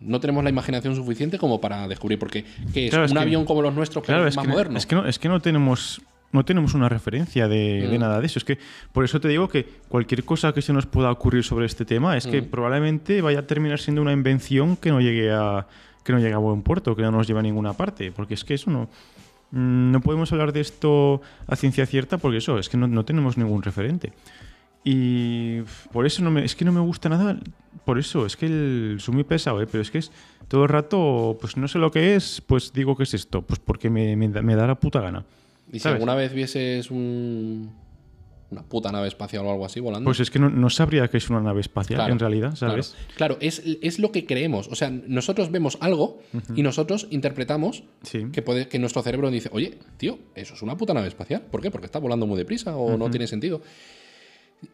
S1: No tenemos la imaginación suficiente como para descubrir, porque ¿qué es?
S2: Claro, es
S1: un
S2: que-
S1: avión como los nuestros, pero
S2: Claro, es
S1: más
S2: que,
S1: moderno.
S2: es que no, es que no tenemos no tenemos una referencia de, de
S1: Mm.
S2: nada de eso. Es que por eso te digo que cualquier cosa que se nos pueda ocurrir sobre este tema es que
S1: Mm.
S2: probablemente vaya a terminar siendo una invención que no llegue a que no llegue a buen puerto, que no nos lleve a ninguna parte, porque es que eso no mm, no podemos hablar de esto a ciencia cierta porque eso es que no, no tenemos ningún referente. Y por eso no me, es que no me gusta nada. Por eso, es que el, soy muy pesado, ¿eh? pero es que es todo el rato, pues no sé lo que es, pues digo que es esto, pues porque me, me da- me da la puta gana.
S1: y si alguna vez vieses un- una puta nave espacial o algo así volando.
S2: Pues es que no, no sabría que es una nave espacial
S1: Claro,
S2: en realidad. ¿sabes?
S1: Claro, es, es lo que creemos. O sea, nosotros vemos algo y nosotros interpretamos
S2: Sí.
S1: que, puede, que nuestro cerebro dice, oye, tío, eso es una puta nave espacial. ¿Por qué? Porque está volando muy deprisa o no tiene sentido.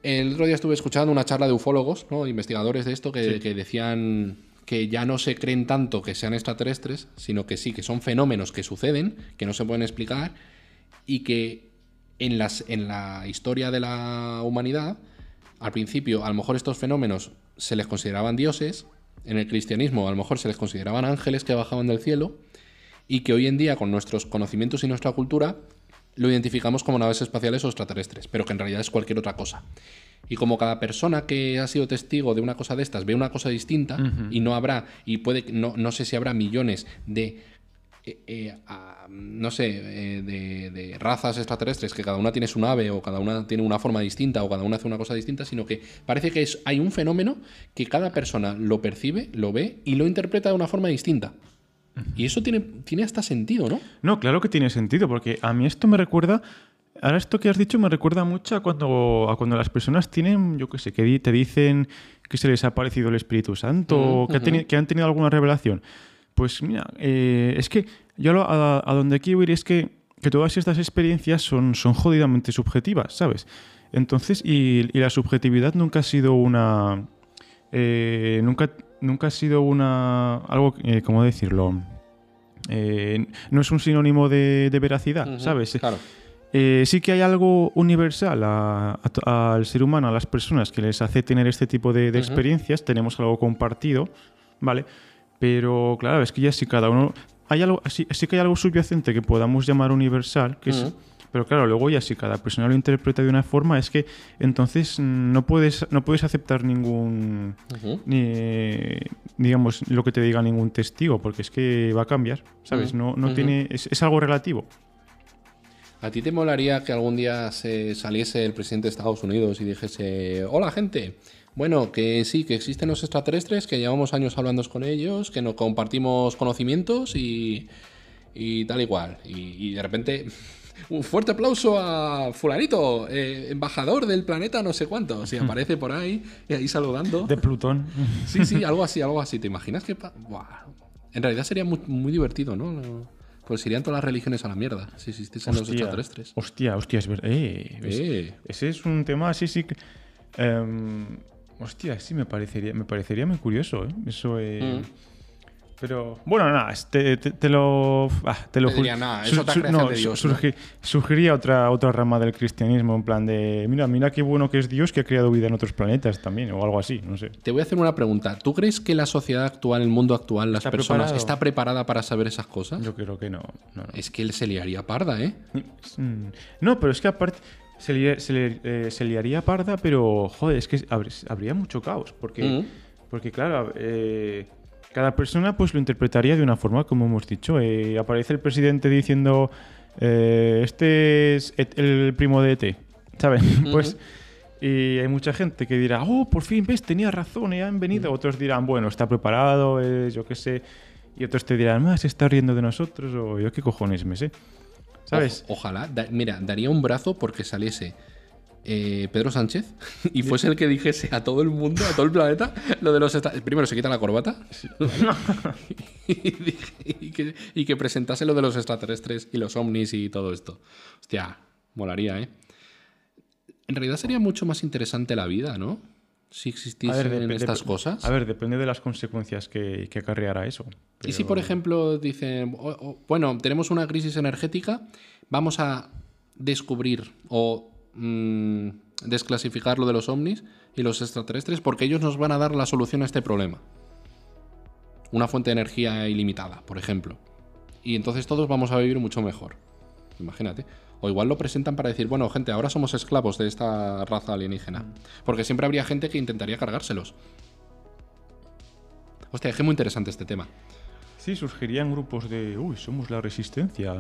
S1: El otro día estuve escuchando una charla de ufólogos, ¿no? investigadores de esto, que, que decían que ya no se creen tanto que sean extraterrestres, sino que sí, que son fenómenos que suceden, que no se pueden explicar y que en, las, en la historia de la humanidad, al principio, a lo mejor estos fenómenos se les consideraban dioses, en el cristianismo a lo mejor se les consideraban ángeles que bajaban del cielo, y que hoy en día con nuestros conocimientos y nuestra cultura lo identificamos como naves espaciales o extraterrestres, pero que en realidad es cualquier otra cosa. Y como cada persona que ha sido testigo de una cosa de estas ve una cosa distinta y no habrá, y puede, no, no sé si habrá millones de, eh, eh, no sé, eh, de, de razas extraterrestres que cada una tiene su nave o cada una tiene una forma distinta o cada una hace una cosa distinta, sino que parece que es, hay un fenómeno que cada persona lo percibe, lo ve y lo interpreta de una forma distinta. Y eso tiene, tiene hasta sentido, ¿no?
S2: No, claro que tiene sentido, porque a mí esto me recuerda. Ahora, esto que has dicho me recuerda mucho a cuando, a cuando las personas tienen, yo qué sé, que te dicen que se les ha aparecido el Espíritu Santo o que, ha teni- que han tenido alguna revelación. Pues mira, eh, es que yo lo- a, a donde quiero ir es que, que todas estas experiencias son, son jodidamente subjetivas, ¿sabes? Entonces, y, y la subjetividad nunca ha sido una. eh, nunca, nunca ha sido una. algo, eh, ¿cómo decirlo? Eh, no es un sinónimo de, de veracidad, ¿sabes?
S1: Claro.
S2: Eh, sí que hay algo universal a- a to- al ser humano, a las personas, que les hace tener este tipo de, experiencias. Tenemos algo compartido, ¿vale? Pero claro, es que ya si cada uno... Hay algo, sí, sí que hay algo subyacente que podamos llamar universal, que es-. Pero claro, luego ya si cada persona lo interpreta de una forma, es que entonces no puedes, no puedes aceptar ningún... Digamos, lo que te diga ningún testigo, porque es que va a cambiar, ¿sabes? No, no tiene... Es, es algo relativo.
S1: ¿A ti te molaría que algún día se saliese el presidente de Estados Unidos y dijese, hola gente, bueno, que sí, que existen los extraterrestres, que llevamos años hablando con ellos, que nos compartimos conocimientos y, y tal igual. Y, y de repente un fuerte aplauso a fulanito, eh, embajador del planeta no sé cuánto. Si aparece por ahí y ahí saludando.
S2: De Plutón.
S1: Sí, sí, algo así, algo así. ¿Te imaginas que... Buah. En realidad sería muy, muy divertido, ¿no? Pues irían todas las religiones a la mierda si existiesen los
S2: Hostia,
S1: extraterrestres.
S2: hostia, hostia, es verdad. Eh, es-
S1: Eh.
S2: Ese es un tema, sí, sí. em, hostia, sí, me parecería, me parecería muy curioso, ¿eh? Eso, eh,
S1: Mm.
S2: Pero, bueno, nada, te, te- te lo. ah, te lo
S1: diría, "Nah, es
S2: su-
S1: otra
S2: su-
S1: creación
S2: no,
S1: de
S2: su-
S1: Dios", ¿no?
S2: surgi- Surgiría otra, otra rama del cristianismo, en plan de. Mira, mira qué bueno que es Dios que ha creado vida en otros planetas también, o algo así, no sé.
S1: Te voy a hacer una pregunta. ¿Tú crees que la sociedad actual, el mundo actual, las
S2: ¿Está
S1: personas,
S2: preparado?
S1: está preparada para saber esas cosas?
S2: Yo creo que no. no, no.
S1: Es que él se liaría parda, ¿eh?
S2: Mm, No, pero es que aparte se, lia- se le- eh, se liaría parda, pero joder, es que habr- habría mucho caos. Porque,
S1: Mm.
S2: porque claro, eh, cada persona pues lo interpretaría de una forma, como hemos dicho. Eh, aparece el presidente diciendo, eh, este es Et- el primo de ET, ¿sabes? Pues... Y hay mucha gente que dirá, oh, por fin, ves, tenía razón, ya han venido. Otros dirán, bueno, está preparado, eh, yo qué sé. Y otros te dirán, más, se está riendo de nosotros, o yo qué cojones me sé. ¿Sabes?
S1: O- ojalá. Da- mira, daría un brazo porque saliese eh, Pedro Sánchez (laughs) y fuese el que dijese a todo el mundo, a todo el planeta, lo de los... Primero se quita la corbata (laughs) y, que, y que presentase lo de los extraterrestres y los ovnis y todo esto. Hostia, molaría, ¿eh? En realidad sería mucho más interesante la vida, ¿no? Si existiesen estas cosas.
S2: A ver, depende de las consecuencias que, que acarreará eso.
S1: ¿Y si, por ejemplo, dicen, "O- o- bueno, tenemos una crisis energética, vamos a descubrir o mm, desclasificar lo de los ovnis y los extraterrestres porque ellos nos van a dar la solución a este problema? Una fuente de energía ilimitada, por ejemplo. Y entonces todos vamos a vivir mucho mejor. Imagínate. O igual lo presentan para decir, bueno, gente, ahora somos esclavos de esta raza alienígena. Porque siempre habría gente que intentaría cargárselos. Hostia, es que muy interesante este tema.
S2: Sí, surgirían grupos de, uy, somos la resistencia.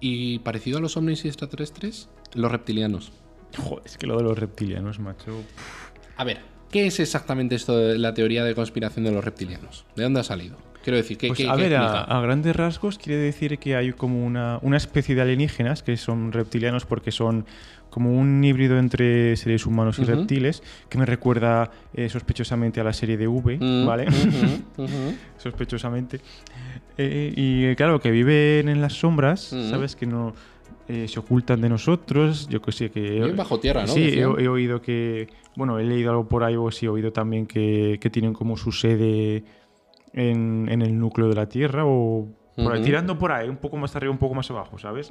S1: Y parecido a los ovnis y extraterrestres, los reptilianos.
S2: Joder, es que lo de los reptilianos, macho.
S1: A ver, ¿qué es exactamente esto de la teoría de conspiración de los reptilianos? ¿De dónde ha salido? Quiero decir, ¿qué,
S2: Pues a ver, a, a grandes rasgos quiere decir que hay como una, una especie de alienígenas que son reptilianos porque son como un híbrido entre seres humanos y reptiles que me recuerda eh, sospechosamente a la serie de V,
S1: Mm,
S2: ¿vale? (laughs) sospechosamente. Eh, y eh, claro, que viven en las sombras,
S1: Mm.
S2: ¿sabes? Que no eh, se ocultan de nosotros. Yo que sé que.
S1: Viven bajo tierra, ¿no?
S2: Sí, he, oído que. Bueno, he leído algo por ahí, o sí he oído también que, que tienen como su sede en, en el núcleo de la Tierra, o por ahí,
S1: Ujú.
S2: tirando por ahí, un poco más arriba, un poco más abajo, ¿sabes?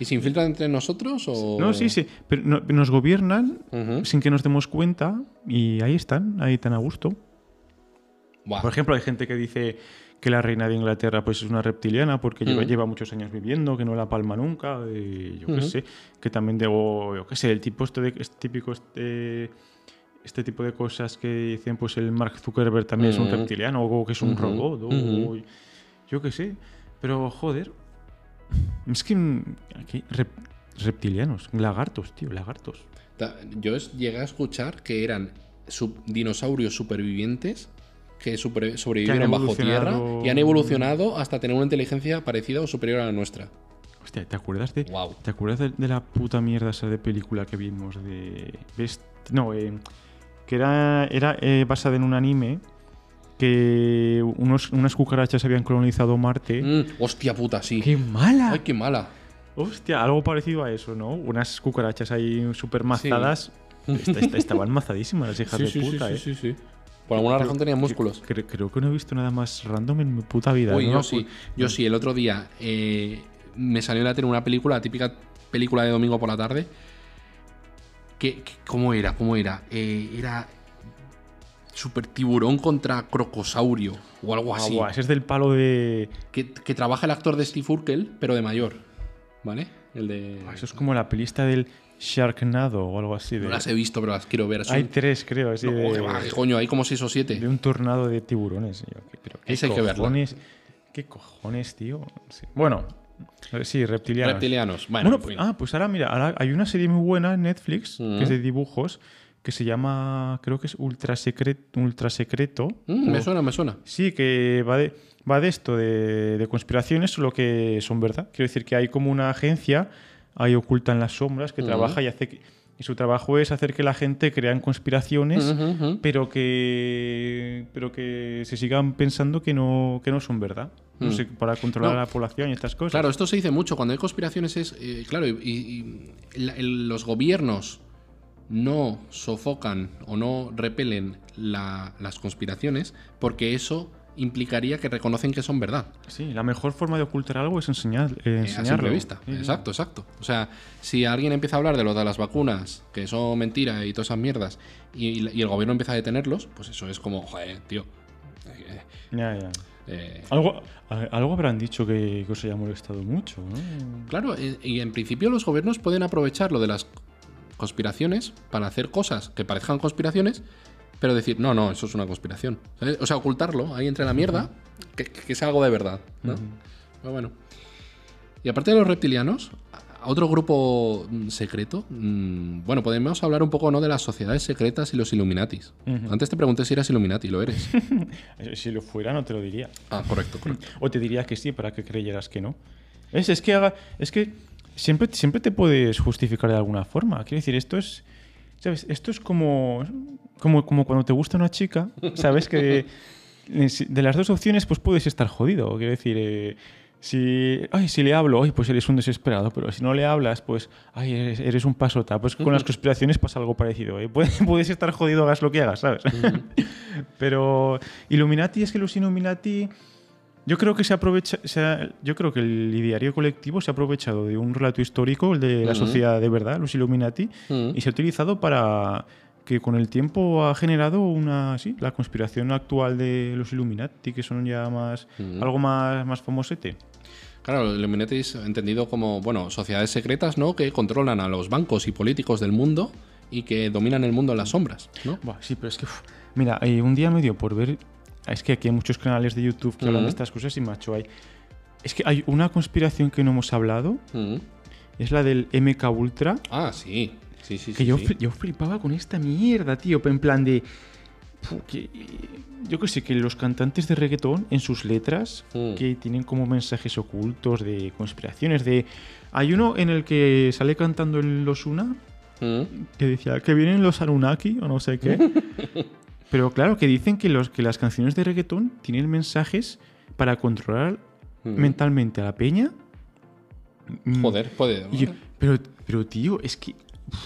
S1: ¿Y se infiltran entre nosotros o...?
S2: no, sí, sí. Pero no- nos gobiernan sin que nos demos cuenta y ahí están, ahí tan a gusto. Por ejemplo, hay gente que dice que la reina de Inglaterra pues es una reptiliana porque lleva, lleva muchos años viviendo, que no la palma nunca, y yo qué sé, que también debo, yo qué sé, el tipo este de, este típico este, este tipo de cosas que dicen pues el Mark Zuckerberg también es un reptiliano o que es un robot o. yo qué sé, pero joder, es que aquí rep- reptilianos, lagartos, tío, lagartos.
S1: Yo llegué a escuchar que eran sub- dinosaurios supervivientes que sobre- sobrevivieron bajo tierra y han evolucionado hasta tener una inteligencia parecida o superior a la nuestra.
S2: Hostia, ¿te acuerdas de,
S1: Wow.
S2: ¿Te acuerdas de, de la puta mierda esa de película que vimos de... Best- no, eh, que era, era eh, basada en un anime que unos, unas cucarachas habían colonizado Marte.
S1: Mm, hostia puta, sí.
S2: ¡Qué mala!
S1: Ay, qué mala.
S2: Hostia, algo parecido a eso, ¿no? Unas cucarachas ahí súper mazadas. Esta- esta- estaban mazadísimas las hijas
S1: Sí,
S2: de
S1: sí, sí,
S2: puta,
S1: sí,
S2: ¿eh?
S1: sí, sí. Por alguna razón tenían músculos.
S2: Creo, creo que no he visto nada más random en mi puta vida.
S1: Uy,
S2: ¿no?
S1: yo sí. Yo sí, el otro día eh, me salió en la tele una película, la típica película de domingo por la tarde. Que, que- ¿Cómo era? ¿Cómo era? Eh, era super tiburón contra crocosaurio o algo
S2: Ah,
S1: así.
S2: guau, ese es del palo de...
S1: que, que trabaja el actor de Steve Urkel, pero de mayor. ¿Vale? El de.
S2: Eso es como la pelista del Sharknado o algo así. De...
S1: No las he visto, pero las quiero ver. Es
S2: Hay tres, creo, así
S1: No,
S2: de...
S1: que va, que coño, hay como seis o siete.
S2: de un tornado de tiburones. Yo, ¿qué- pero ¿qué
S1: Esa hay que
S2: cojones? ¿Qué cojones, tío? Sí. Bueno, sí, reptilianos.
S1: Reptilianos. Bueno,
S2: Bueno,
S1: en
S2: pues, ah, pues ahora mira, ahora hay una serie muy buena en Netflix, que es de dibujos, que se llama, creo que es Ultra, Secret, ultra Secreto.
S1: Mm, me suena, me suena.
S2: Sí, que va de, va de esto, de, de conspiraciones, solo que son verdad. Quiero decir que hay como una agencia ahí oculta en las sombras que trabaja y hace que- y su trabajo es hacer que la gente crea en conspiraciones, pero que pero que se sigan pensando que no, que no son verdad. No
S1: Mm.
S2: sé, para controlar
S1: No.
S2: a la población y estas cosas.
S1: Claro, esto se dice mucho. Cuando hay conspiraciones es. eh, claro, y, y- y la- el- los gobiernos no sofocan o no repelen la- las conspiraciones porque eso implicaría que reconocen que son verdad.
S2: Sí, la mejor forma de ocultar algo es enseñar, eh,
S1: Eh,
S2: enseñarlo.
S1: vista.
S2: Sí.
S1: Exacto, exacto. O sea, si alguien empieza a hablar de lo de las vacunas, que son mentira y todas esas mierdas, y, y el gobierno empieza a detenerlos, pues eso es como, joder, tío. eh,
S2: Ya, ya.
S1: eh,
S2: Algo, a- algo habrán dicho que, que os haya molestado mucho, ¿no?
S1: Claro, eh, y en principio los gobiernos pueden aprovechar lo de las conspiraciones para hacer cosas que parezcan conspiraciones, pero decir, no, no, eso es una conspiración. ¿sabes? O sea, ocultarlo ahí entre la mierda, que, que sea algo de verdad. ¿no? Pero bueno. Y aparte de los reptilianos, otro grupo mm, secreto, mm, bueno, podemos hablar un poco ¿no? de las sociedades secretas y los Illuminatis. Antes te pregunté si eras Illuminati, lo eres. (laughs)
S2: Si lo fuera, no te lo diría.
S1: ah, correcto, correcto.
S2: O te diría que sí para que creyeras que no. Es, es que, haga- es que siempre, siempre te puedes justificar de alguna forma. Quiero decir, esto es. ¿Sabes? Esto es como, como, como cuando te gusta una chica, ¿sabes? Que (laughs) eh, de las dos opciones, pues puedes estar jodido. Quiero decir, eh, si, ay, si le hablo, ay, pues eres un desesperado. Pero si no le hablas, pues, ay, eres, eres un pasota. Pues con las conspiraciones pasa algo parecido. ¿eh? Puedes, (laughs) puedes estar jodido, hagas lo que hagas, ¿sabes? (laughs) Pero Illuminati es que los Illuminati. Yo creo que se aprovecha, se ha- yo creo que el ideario colectivo se ha aprovechado de un relato histórico, el de la sociedad de verdad, los Illuminati, y se ha utilizado para que con el tiempo ha generado una, sí, la conspiración actual de los Illuminati, que son ya más, algo más, más famosete.
S1: Claro, los Illuminati es entendido como, bueno, sociedades secretas, ¿no? Que controlan a los bancos y políticos del mundo y que dominan el mundo en las sombras, ¿no?
S2: Buah, sí, pero es que, uf, mira, eh, un día me dio por ver, es que aquí hay muchos canales de YouTube que hablan de estas cosas y macho, hay, es que hay una conspiración que no hemos hablado,
S1: Mm.
S2: es la del MK Ultra,
S1: Ah, sí. Sí, sí,
S2: Que
S1: sí,
S2: yo,
S1: sí.
S2: yo flipaba con esta mierda, tío. En plan de. que- yo que sé, que los cantantes de reggaetón en sus letras
S1: Mm.
S2: que tienen como mensajes ocultos de conspiraciones. de Hay uno en el que sale cantando el Osuna
S1: Mm.
S2: que decía que vienen los Anunnaki o no sé qué. (laughs) Pero claro, que dicen que, los, que las canciones de reggaetón tienen mensajes para controlar
S1: Mm.
S2: mentalmente a la peña. Mm,
S1: Joder, puede.
S2: y yo- pero, pero, tío, es que.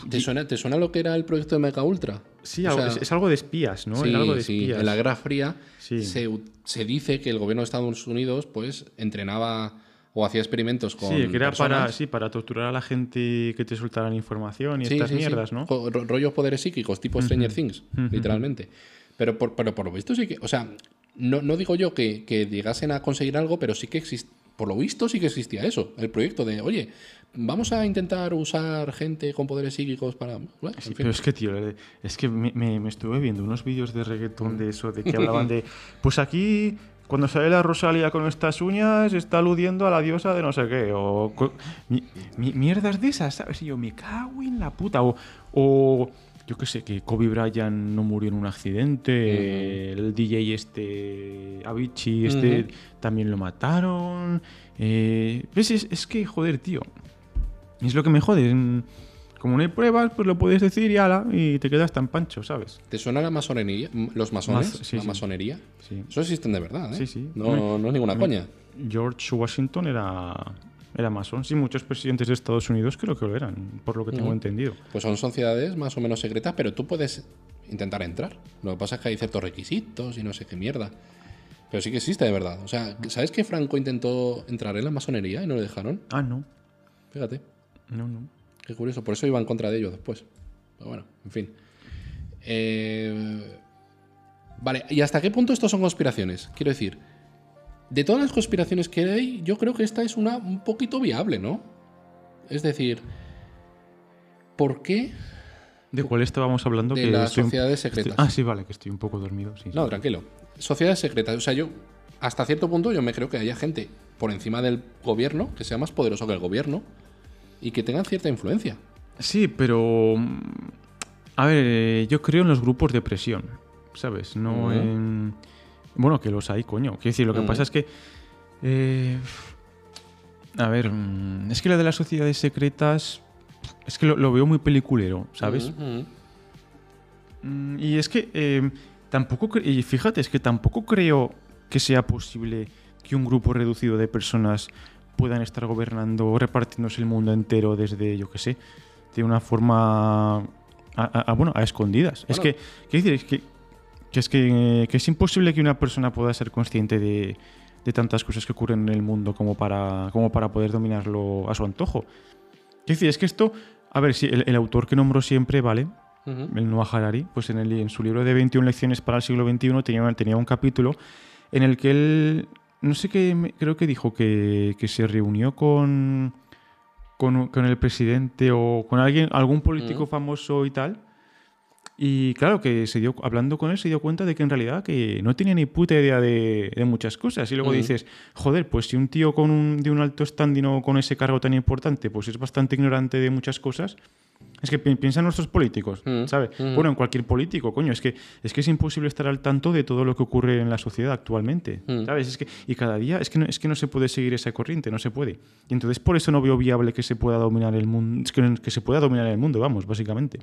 S1: ¿Te suena, ¿Te suena lo que era el proyecto de Mecha Ultra?
S2: Sí,
S1: O
S2: algo-
S1: sea,
S2: es, es algo de espías, ¿no?
S1: sí,
S2: Es algo de
S1: sí,
S2: espías.
S1: En la Guerra Fría
S2: Sí.
S1: se, se dice que el gobierno de Estados Unidos pues entrenaba o hacía experimentos con
S2: Sí, que era para, sí, para torturar a la gente que te soltaran información y
S1: Sí,
S2: estas
S1: sí, sí.
S2: mierdas, ¿no?
S1: Jo- ro- rollos poderes psíquicos, tipo Stranger Things, literalmente. Pero por, pero por lo visto sí que. O sea, no, no digo yo que, que llegasen a conseguir algo, pero sí que existe. Por lo visto sí que existía eso. El proyecto de, oye, vamos a intentar usar gente con poderes psíquicos para. Bueno, en fin.
S2: Pero es que, tío, eh, es que me, me- me estuve viendo unos vídeos de reggaetón de eso, de que hablaban de. (laughs) Pues aquí, cuando sale la Rosalía con estas uñas, está aludiendo a la diosa de no sé qué. O. mi- mi- mierdas de esas, ¿sabes? Y yo me cago en la puta. O. o yo qué sé, que Kobe Bryant no murió en un accidente. El DJ este. Avicii, este. También lo mataron. eh, ¿Ves? Es, es que, joder, tío. Es lo que me jode. Como no hay pruebas, pues lo puedes decir y ala, y te quedas tan pancho, ¿sabes?
S1: ¿Te suena la masonería? ¿Los masones?
S2: Mas- sí,
S1: la
S2: sí.
S1: masonería.
S2: Sí.
S1: Eso existen de verdad, ¿eh?
S2: Sí, sí.
S1: No, no es ninguna coña.
S2: George Washington era, era masón. Sí, muchos presidentes de Estados Unidos creo que lo eran, por lo que tengo entendido.
S1: Pues son sociedades más o menos secretas, pero tú puedes intentar entrar. Lo que pasa es que hay ciertos requisitos y no sé qué mierda. Pero sí que existe de verdad. O sea, ¿sabes que Franco intentó entrar en la masonería y no le dejaron?
S2: Ah, no.
S1: Fíjate,
S2: No, no.
S1: Qué curioso. Por eso iba en contra de ellos después. Pero bueno, en fin. Eh, Vale, ¿y hasta qué punto esto son conspiraciones? Quiero decir, de todas las conspiraciones que hay, yo creo que esta es una un poquito viable, ¿no? Es decir, ¿por qué
S2: ¿De cuál estábamos hablando?
S1: De
S2: que
S1: las
S2: un-
S1: sociedades
S2: estoy-
S1: secretas.
S2: Ah, sí, vale, que estoy un poco dormido. Sí, sí.
S1: No, tranquilo. Sociedades secretas. O sea, yo, hasta cierto punto, yo me creo que haya gente por encima del gobierno que sea más poderoso que el gobierno y que tengan cierta influencia.
S2: Sí, pero. mm, A ver, eh, yo creo en los grupos de presión, ¿sabes? No en... Bueno, que los hay, coño. Quiero decir, lo que pasa es que... eh, A ver, mm, es que la de las sociedades secretas... Es que lo, lo veo muy peliculero, ¿sabes? Mm, Y es que eh, tampoco... Y fíjate, es que tampoco creo que sea posible que un grupo reducido de personas puedan estar gobernando, repartiéndose el mundo entero desde, yo qué sé, de una forma... A, a- a- bueno, a escondidas. Es que, quiero decir, es que, que es que, que es imposible que una persona pueda ser consciente de, de tantas cosas que ocurren en el mundo como para, como para poder dominarlo a su antojo. Quiero decir, es que esto, a ver, si el, el autor que nombro siempre, ¿vale? El Noah Harari, pues en, el, en su libro de 21 lecciones para el siglo XXI tenía, tenía un capítulo en el que él, no sé qué, me- creo que dijo que, que se reunió con, con, con el presidente o con alguien, algún político
S1: Mm.
S2: famoso y tal. Y claro, que se dio, hablando con él se dio cuenta de que en realidad que no tenía ni puta idea de, de muchas cosas. Y luego
S1: Mm.
S2: dices, joder, pues si un tío con un, de un alto standing o con ese cargo tan importante, pues es bastante ignorante de muchas cosas. Es que pi- piensa en nuestros políticos,
S1: Mm,
S2: ¿sabes?
S1: mm.
S2: Bueno, en cualquier político, coño, es que, es que es imposible estar al tanto de todo lo que ocurre en la sociedad actualmente. ¿sabes? Es que, y cada día es que, no, es que no se puede seguir esa corriente, no se puede. Y entonces por eso no veo viable que se pueda dominar el mundo, que, que se pueda dominar el mundo, vamos, básicamente.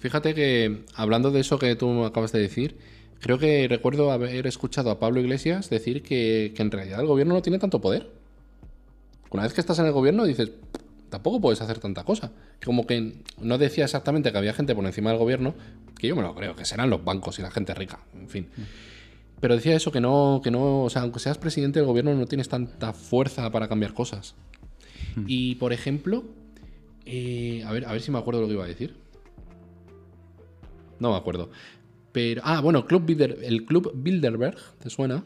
S1: Fíjate que hablando de eso que tú acabas de decir, creo que recuerdo haber escuchado a Pablo Iglesias decir que, que en realidad el gobierno no tiene tanto poder. Una vez que estás en el gobierno dices, tampoco puedes hacer tanta cosa. Como que no decía exactamente que había gente por encima del gobierno, que yo me lo creo, que serán los bancos y la gente rica, en fin. Pero decía eso, que no, que no, o sea, aunque seas presidente del gobierno no tienes tanta fuerza para cambiar cosas. Y, por ejemplo, eh, a, ver, a ver si me acuerdo lo que iba a decir. No me acuerdo. Pero, ah, bueno, Club Bilder- el Club Bilderberg, ¿te suena?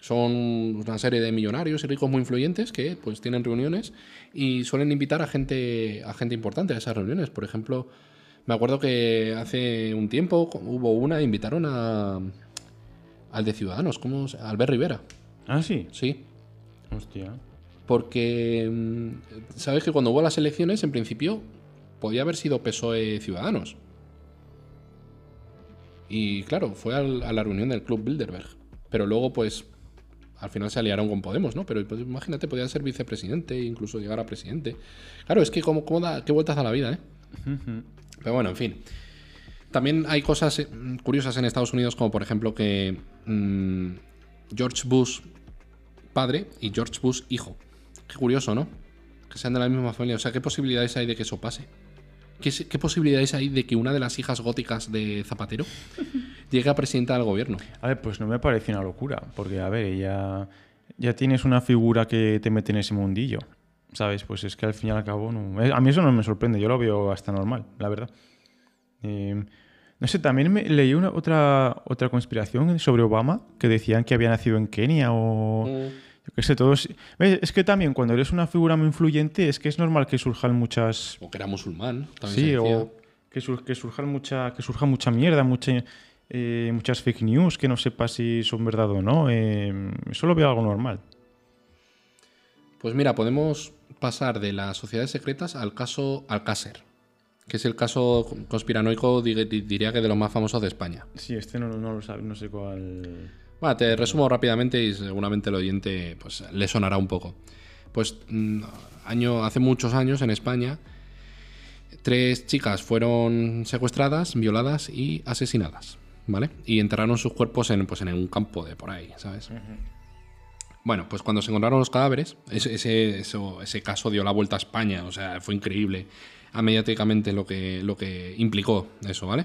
S1: Son una serie de millonarios y ricos muy influyentes que pues tienen reuniones y suelen invitar a gente, a gente importante a esas reuniones. Por ejemplo, me acuerdo que hace un tiempo hubo una, invitaron a al de Ciudadanos, ¿cómo? se- Albert Rivera,
S2: Ah, sí.
S1: sí.
S2: Hostia.
S1: Porque mm, sabes que cuando hubo las elecciones, en principio, podía haber sido PSOE E Ciudadanos. Y claro, fue al- a la reunión del Club Bilderberg. Pero luego, pues, al final se aliaron con Podemos, ¿no? Pero pues, imagínate, podía ser vicepresidente e incluso llegar a presidente. Claro, es que cómo, cómo da, qué vueltas a la vida, ¿eh? Pero bueno, en fin. También hay cosas eh, curiosas en Estados Unidos, como por ejemplo que mm, George Bush padre y George Bush hijo. Qué curioso, ¿no? Que sean de la misma familia. O sea, ¿qué posibilidades hay de que eso pase? ¿Qué, qué posibilidades hay de que una de las hijas góticas de Zapatero (laughs) llegue a presidenta del gobierno?
S2: A ver, pues no me parece una locura, porque, a ver, ya, ya tienes una figura que te mete en ese mundillo, ¿sabes? Pues es que al fin y al cabo, no- a mí eso no me sorprende, yo lo veo hasta normal, la verdad. Eh, no sé, también me, leí una, otra, otra conspiración sobre Obama, que decían que había nacido en Kenia o... Yo qué sé. Es que también cuando eres una figura muy influyente es que es normal que surjan muchas
S1: O que era musulmán. También
S2: Sí,
S1: se decía.
S2: o que, sur- que surjan mucha, que surja mucha mierda, mucha, eh, muchas fake news que no sepa si son verdad o no. eh, eso lo veo algo normal.
S1: Pues mira, podemos pasar de las sociedades secretas al caso Alcácer, que es el caso conspiranoico, di- di- diría que de los más famosos de España.
S2: Sí, este no, no lo sabe, no sé cuál.
S1: Bueno, te resumo rápidamente y seguramente el oyente pues, le sonará un poco. Pues mm, año, hace muchos años en España, tres chicas fueron secuestradas, violadas y asesinadas, ¿vale? Y enterraron sus cuerpos en, pues, en un campo de por ahí, ¿sabes? Bueno, pues cuando se encontraron los cadáveres, ese, ese, eso- ese caso dio la vuelta a España, o sea, fue increíble a mediáticamente lo que, lo que implicó eso, ¿vale?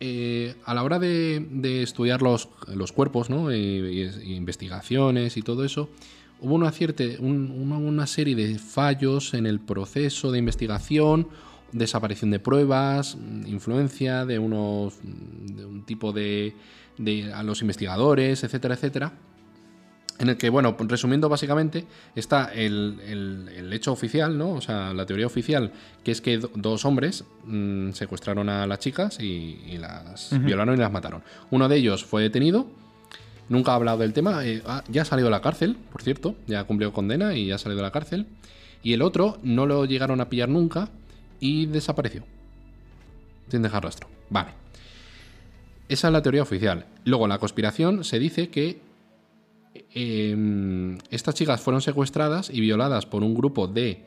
S1: Eh, a la hora de, de estudiar los, cuerpos, ¿no? Y investigaciones y todo eso, hubo una, cierta, un- una, serie de fallos en el proceso de investigación, desaparición de pruebas, influencia de unos de un tipo de, de a los investigadores, etcétera, etcétera. En el que, bueno, resumiendo básicamente, está el, el- el hecho oficial, ¿no? O sea, la teoría oficial, que es que do- dos hombres mm, secuestraron a las chicas y, y las violaron y las mataron. Uno de ellos fue detenido, nunca ha hablado del tema, eh, ah, ya ha salido de la cárcel, por cierto, ya cumplió condena y ya ha salido de la cárcel. Y el otro no lo llegaron a pillar nunca y desapareció. Sin dejar rastro. Vale. Esa es la teoría oficial. Luego, la conspiración se dice que eh, estas chicas fueron secuestradas y violadas por un grupo de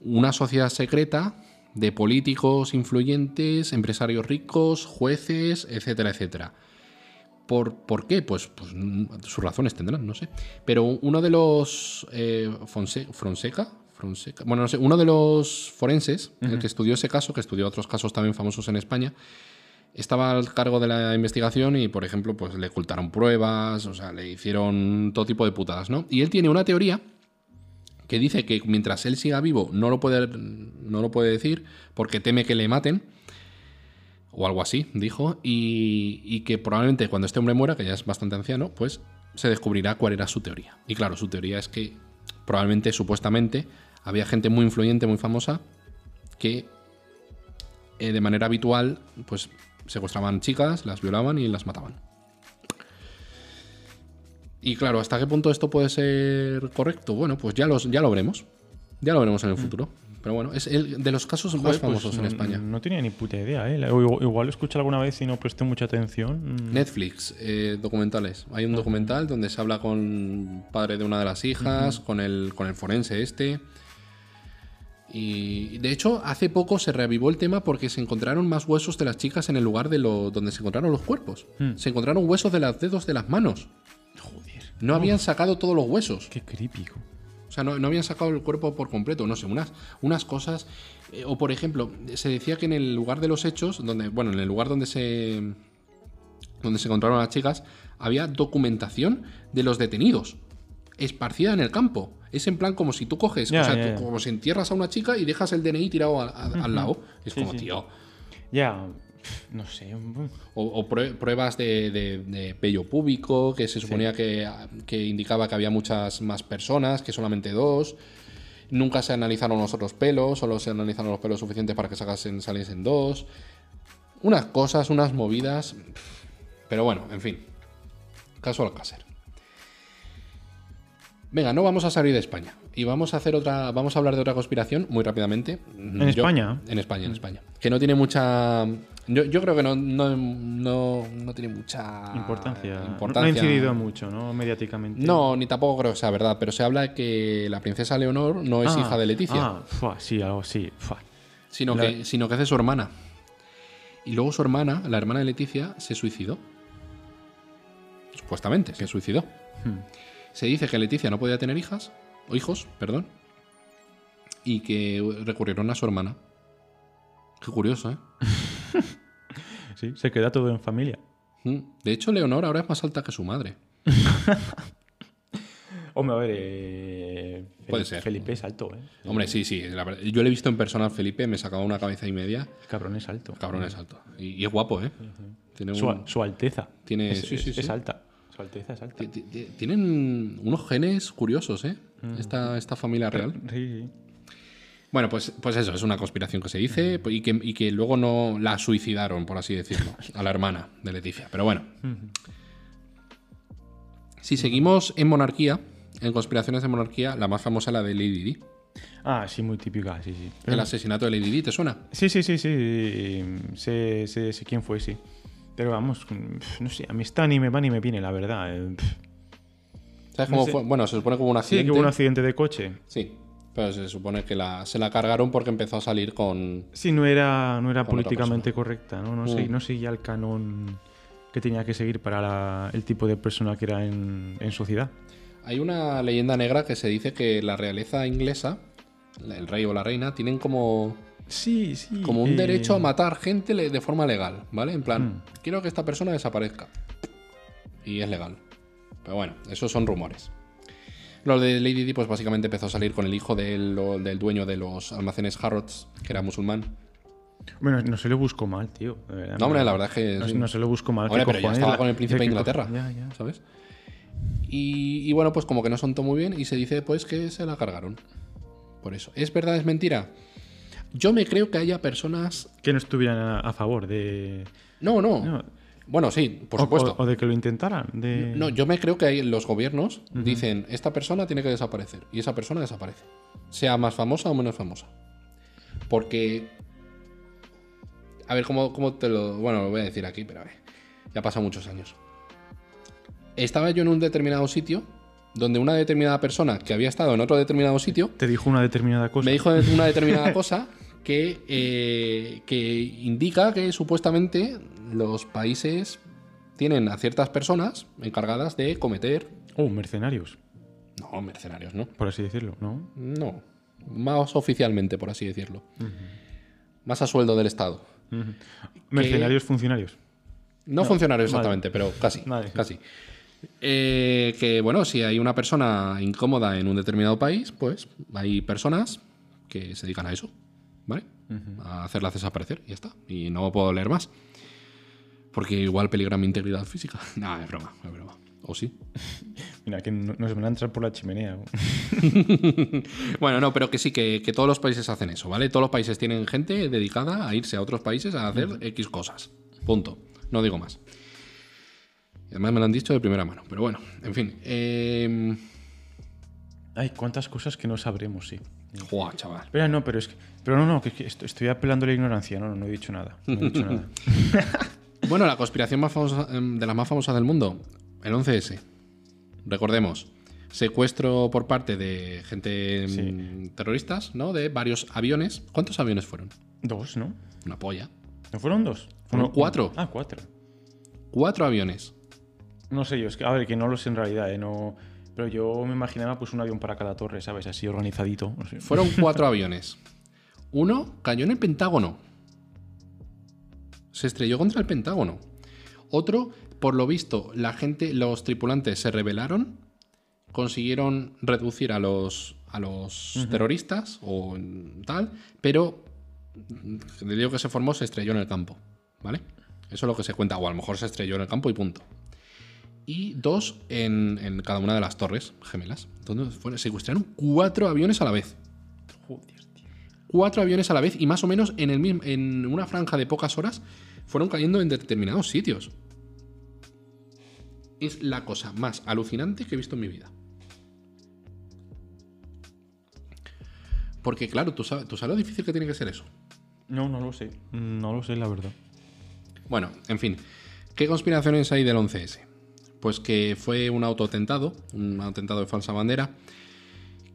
S1: una sociedad secreta de políticos influyentes, empresarios ricos, jueces, etcétera, etcétera. ¿Por, por qué? Pues, pues, sus razones tendrán, no sé. Pero uno de los eh, Fonse- Fonseca, Fonseca, bueno, no sé, uno de los forenses, el que estudió ese caso, que estudió otros casos también famosos en España, estaba al cargo de la investigación y, por ejemplo, pues le ocultaron pruebas, o sea, le hicieron todo tipo de putadas, ¿no? Y él tiene una teoría que dice que mientras él siga vivo no lo puede, no lo puede decir porque teme que le maten, o algo así, dijo, y, y que probablemente cuando este hombre muera, que ya es bastante anciano, pues se descubrirá cuál era su teoría. Y claro, su teoría es que probablemente, supuestamente, había gente muy influyente, muy famosa, que eh, de manera habitual, pues secuestraban chicas, las violaban y las mataban. Y claro, ¿hasta qué punto esto puede ser correcto? Bueno, pues ya, los, ya lo veremos. Ya lo veremos en el futuro. Pero bueno, es el de los casos más
S2: pues
S1: famosos en
S2: no-
S1: España.
S2: No tenía ni puta idea, ¿eh? Igual, igual lo escuché alguna vez y no presté mucha atención. Mm.
S1: Netflix, eh, documentales. Hay un documental donde se habla con el padre de una de las hijas, con, el, con el forense este. Y de hecho, hace poco se reavivó el tema porque se encontraron más huesos de las chicas en el lugar de lo, donde se encontraron los cuerpos.
S2: Hmm.
S1: Se encontraron huesos de los dedos de las manos.
S2: Joder.
S1: No habían sacado todos los huesos.
S2: Qué creepy.
S1: O sea, no, no habían sacado el cuerpo por completo, no sé, unas, unas cosas. eh, o por ejemplo, se decía que en el lugar de los hechos, donde, bueno, en el lugar donde se. donde se encontraron las chicas, había documentación de los detenidos. Esparcida en el campo. Es en plan como si tú coges, o sea, tú como si entierras a una chica y dejas el DNI tirado a- a- al lado. Es
S2: Sí,
S1: como,
S2: sí.
S1: tío.
S2: Ya, no sé.
S1: O, o prue- pruebas de, de- de vello púbico, que se suponía que, que indicaba que había muchas más personas, que solamente dos. Nunca se analizaron los otros pelos, solo se analizaron los pelos suficientes para que sacasen, saliesen dos. Unas cosas, unas movidas. Pero bueno, en fin. Caso al caser. Venga, no vamos a salir de España. Y vamos a hacer otra. Vamos a hablar de otra conspiración muy rápidamente.
S2: ¿En España?
S1: En España, en España. Que no tiene mucha. Yo, yo creo que no, no, no, no tiene mucha
S2: Importancia. No- No, ha incidido mucho, ¿no? Mediáticamente.
S1: No, ni tampoco creo que sea verdad, pero se habla de que la princesa Leonor no es
S2: Ah,
S1: hija de Leticia,
S2: Ah, fua, sí, algo así.
S1: sino,
S2: la-
S1: que, sino que es de su hermana. Y luego su hermana, la hermana de Leticia, se suicidó. Supuestamente, se suicidó.
S2: Hmm.
S1: Se dice que Leticia no podía tener hijas, o hijos, perdón, y que recurrieron a su hermana. Qué curioso, ¿eh? (laughs)
S2: Sí, se queda todo en familia.
S1: Mm. De hecho, Leonor ahora es más alta que su madre. (laughs)
S2: Hombre, a ver. eh,
S1: Puede
S2: Fel-
S1: ser.
S2: Felipe es alto, ¿eh?
S1: Hombre, sí, sí. la verdad- yo le he visto en persona al Felipe, me sacaba una cabeza y media.
S2: El cabrón es alto.
S1: Cabrón es alto. Y, y es guapo, ¿eh? Tiene
S2: Su,
S1: un-
S2: su Alteza.
S1: Tiene-
S2: es,
S1: sí, sí,
S2: es-
S1: sí.
S2: es alta.
S1: Ti- ti- ti- Tienen unos genes curiosos, ¿eh? Esta, esta familia real.
S2: Sí, sí.
S1: Bueno, pues, pues eso, es una conspiración que se dice y que, y que luego no la suicidaron, por así decirlo, a la hermana de Leticia. Pero bueno. Si seguimos en monarquía, en conspiraciones de monarquía, la más famosa es la de Lady Di.
S2: Ah, sí, muy típica, sí, sí.
S1: El asesinato de Lady Di, ¿te suena?
S2: Sí, sí, sí, sí. Sé, sé- sé quién fue, sí. Pero vamos, no sé, a mí esta ni me va ni me viene, la verdad. eh.
S1: ¿Sabes cómo fue? Bueno, se supone que hubo un
S2: Sí,
S1: accidente.
S2: que hubo un accidente de coche.
S1: Sí, pero se supone que la, se la cargaron porque empezó a salir con...
S2: Sí, no era, no era políticamente correcta, ¿no? No, sé-
S1: Mm.
S2: no seguía el canon que tenía que seguir para la- el tipo de persona que era en, en sociedad.
S1: Hay una leyenda negra que se dice que la realeza inglesa, el rey o la reina, tienen como,
S2: Sí, sí.
S1: como un
S2: eh,
S1: derecho a matar gente de forma legal, ¿vale? En plan,
S2: Mm.
S1: quiero que esta persona desaparezca. Y es legal. Pero bueno, esos son rumores. Lo de Lady Di, pues básicamente empezó a salir con el hijo del, del dueño de los almacenes Harrods, que era musulmán.
S2: Bueno, no se lo busco mal, tío. verdad,
S1: No, hombre, la verdad es que.
S2: No,
S1: sí.
S2: no se lo busco mal.
S1: Hombre,
S2: ¿qué
S1: pero ya estaba
S2: La-
S1: con el príncipe de
S2: ¿qué
S1: Inglaterra.
S2: Ya, ya.
S1: ¿Sabes? Y, y bueno, pues como que no son muy bien y se dice pues que se la cargaron. Por eso. ¿Es verdad, es mentira? Yo me creo que haya personas...
S2: Que no estuvieran a, a favor de.
S1: No, no.
S2: No.
S1: Bueno, sí, por
S2: o-
S1: supuesto.
S2: O, o de que lo intentaran. De...
S1: No, yo me creo que hay, los gobiernos dicen, esta persona tiene que desaparecer. Y esa persona desaparece. Sea más famosa o menos famosa. Porque a ver, ¿cómo, cómo te lo. Bueno, lo voy a decir aquí, pero a ver. Ya pasan muchos años. Estaba yo en un determinado sitio donde una determinada persona que había estado en otro determinado sitio
S2: Te dijo una determinada cosa.
S1: me dijo una determinada cosa (laughs) que, eh, que indica que supuestamente los países tienen a ciertas personas encargadas de cometer.
S2: Oh, mercenarios,
S1: No, mercenarios, ¿no?
S2: por así decirlo, ¿no?
S1: No. Más oficialmente, por así decirlo. Más a sueldo del Estado.
S2: Mercenarios funcionarios.
S1: No, funcionarios exactamente, pero casi.
S2: Vale.
S1: Casi. Eh, que bueno, si hay una persona incómoda en un determinado país, pues hay personas que se dedican a eso, ¿vale? A hacerlas desaparecer y ya está. Y no puedo leer más. Porque igual peligra mi integridad física. (laughs) No, es broma, es broma. ¿O sí? (laughs)
S2: Mira, que no- nos van a entrar por la chimenea. (laughs)
S1: Bueno, no, pero que sí, que, que todos los países hacen eso, ¿vale? Todos los países tienen gente dedicada a irse a otros países a hacer X cosas. Punto. No digo más. Y además me lo han dicho de primera mano. Pero bueno, en fin. Eh...
S2: Ay, cuántas cosas que no sabremos, sí.
S1: Joa, chaval.
S2: Espera, no, pero es que. Pero no, no, que, que est- estoy apelando a la ignorancia. No, no, no he dicho nada. No he dicho nada. (laughs)
S1: Bueno, la conspiración más famosa, em, de las más famosas del mundo, el 11S. Recordemos, secuestro por parte de gente em,
S2: Sí.
S1: terroristas, ¿no? De varios aviones. ¿Cuántos aviones fueron?
S2: Dos, ¿no?
S1: Una polla.
S2: ¿No fueron dos?
S1: Fueron cuatro.
S2: Ah, cuatro.
S1: Cuatro aviones.
S2: No sé yo, es que, a ver, que no lo sé en realidad, ¿eh? No, pero yo me imaginaba pues un avión para cada torre, ¿sabes? Así organizadito. no sé.
S1: Fueron (laughs) cuatro aviones. Uno cayó en el Pentágono. Se estrelló contra el Pentágono. Otro, por lo visto, la gente, los tripulantes se rebelaron, consiguieron reducir a los, a los terroristas o tal, pero el lío que se formó se estrelló en el campo, ¿vale? Eso es lo que se cuenta, o a lo mejor se estrelló en el campo y punto. Y dos en, en cada una de las torres gemelas. Entonces fueron, secuestraron cuatro aviones a la vez
S2: Joder, tío.
S1: cuatro aviones a la vez y más o menos en, el mismo, en una franja de pocas horas fueron cayendo en determinados sitios. Es la cosa más alucinante que he visto en mi vida. Porque claro, tú sabes, tú sabes lo difícil que tiene que ser eso.
S2: No, no lo sé. No lo sé, la verdad.
S1: Bueno, en fin. ¿Qué conspiraciones hay del 11S? Pues que fue un autoatentado, un atentado de falsa bandera,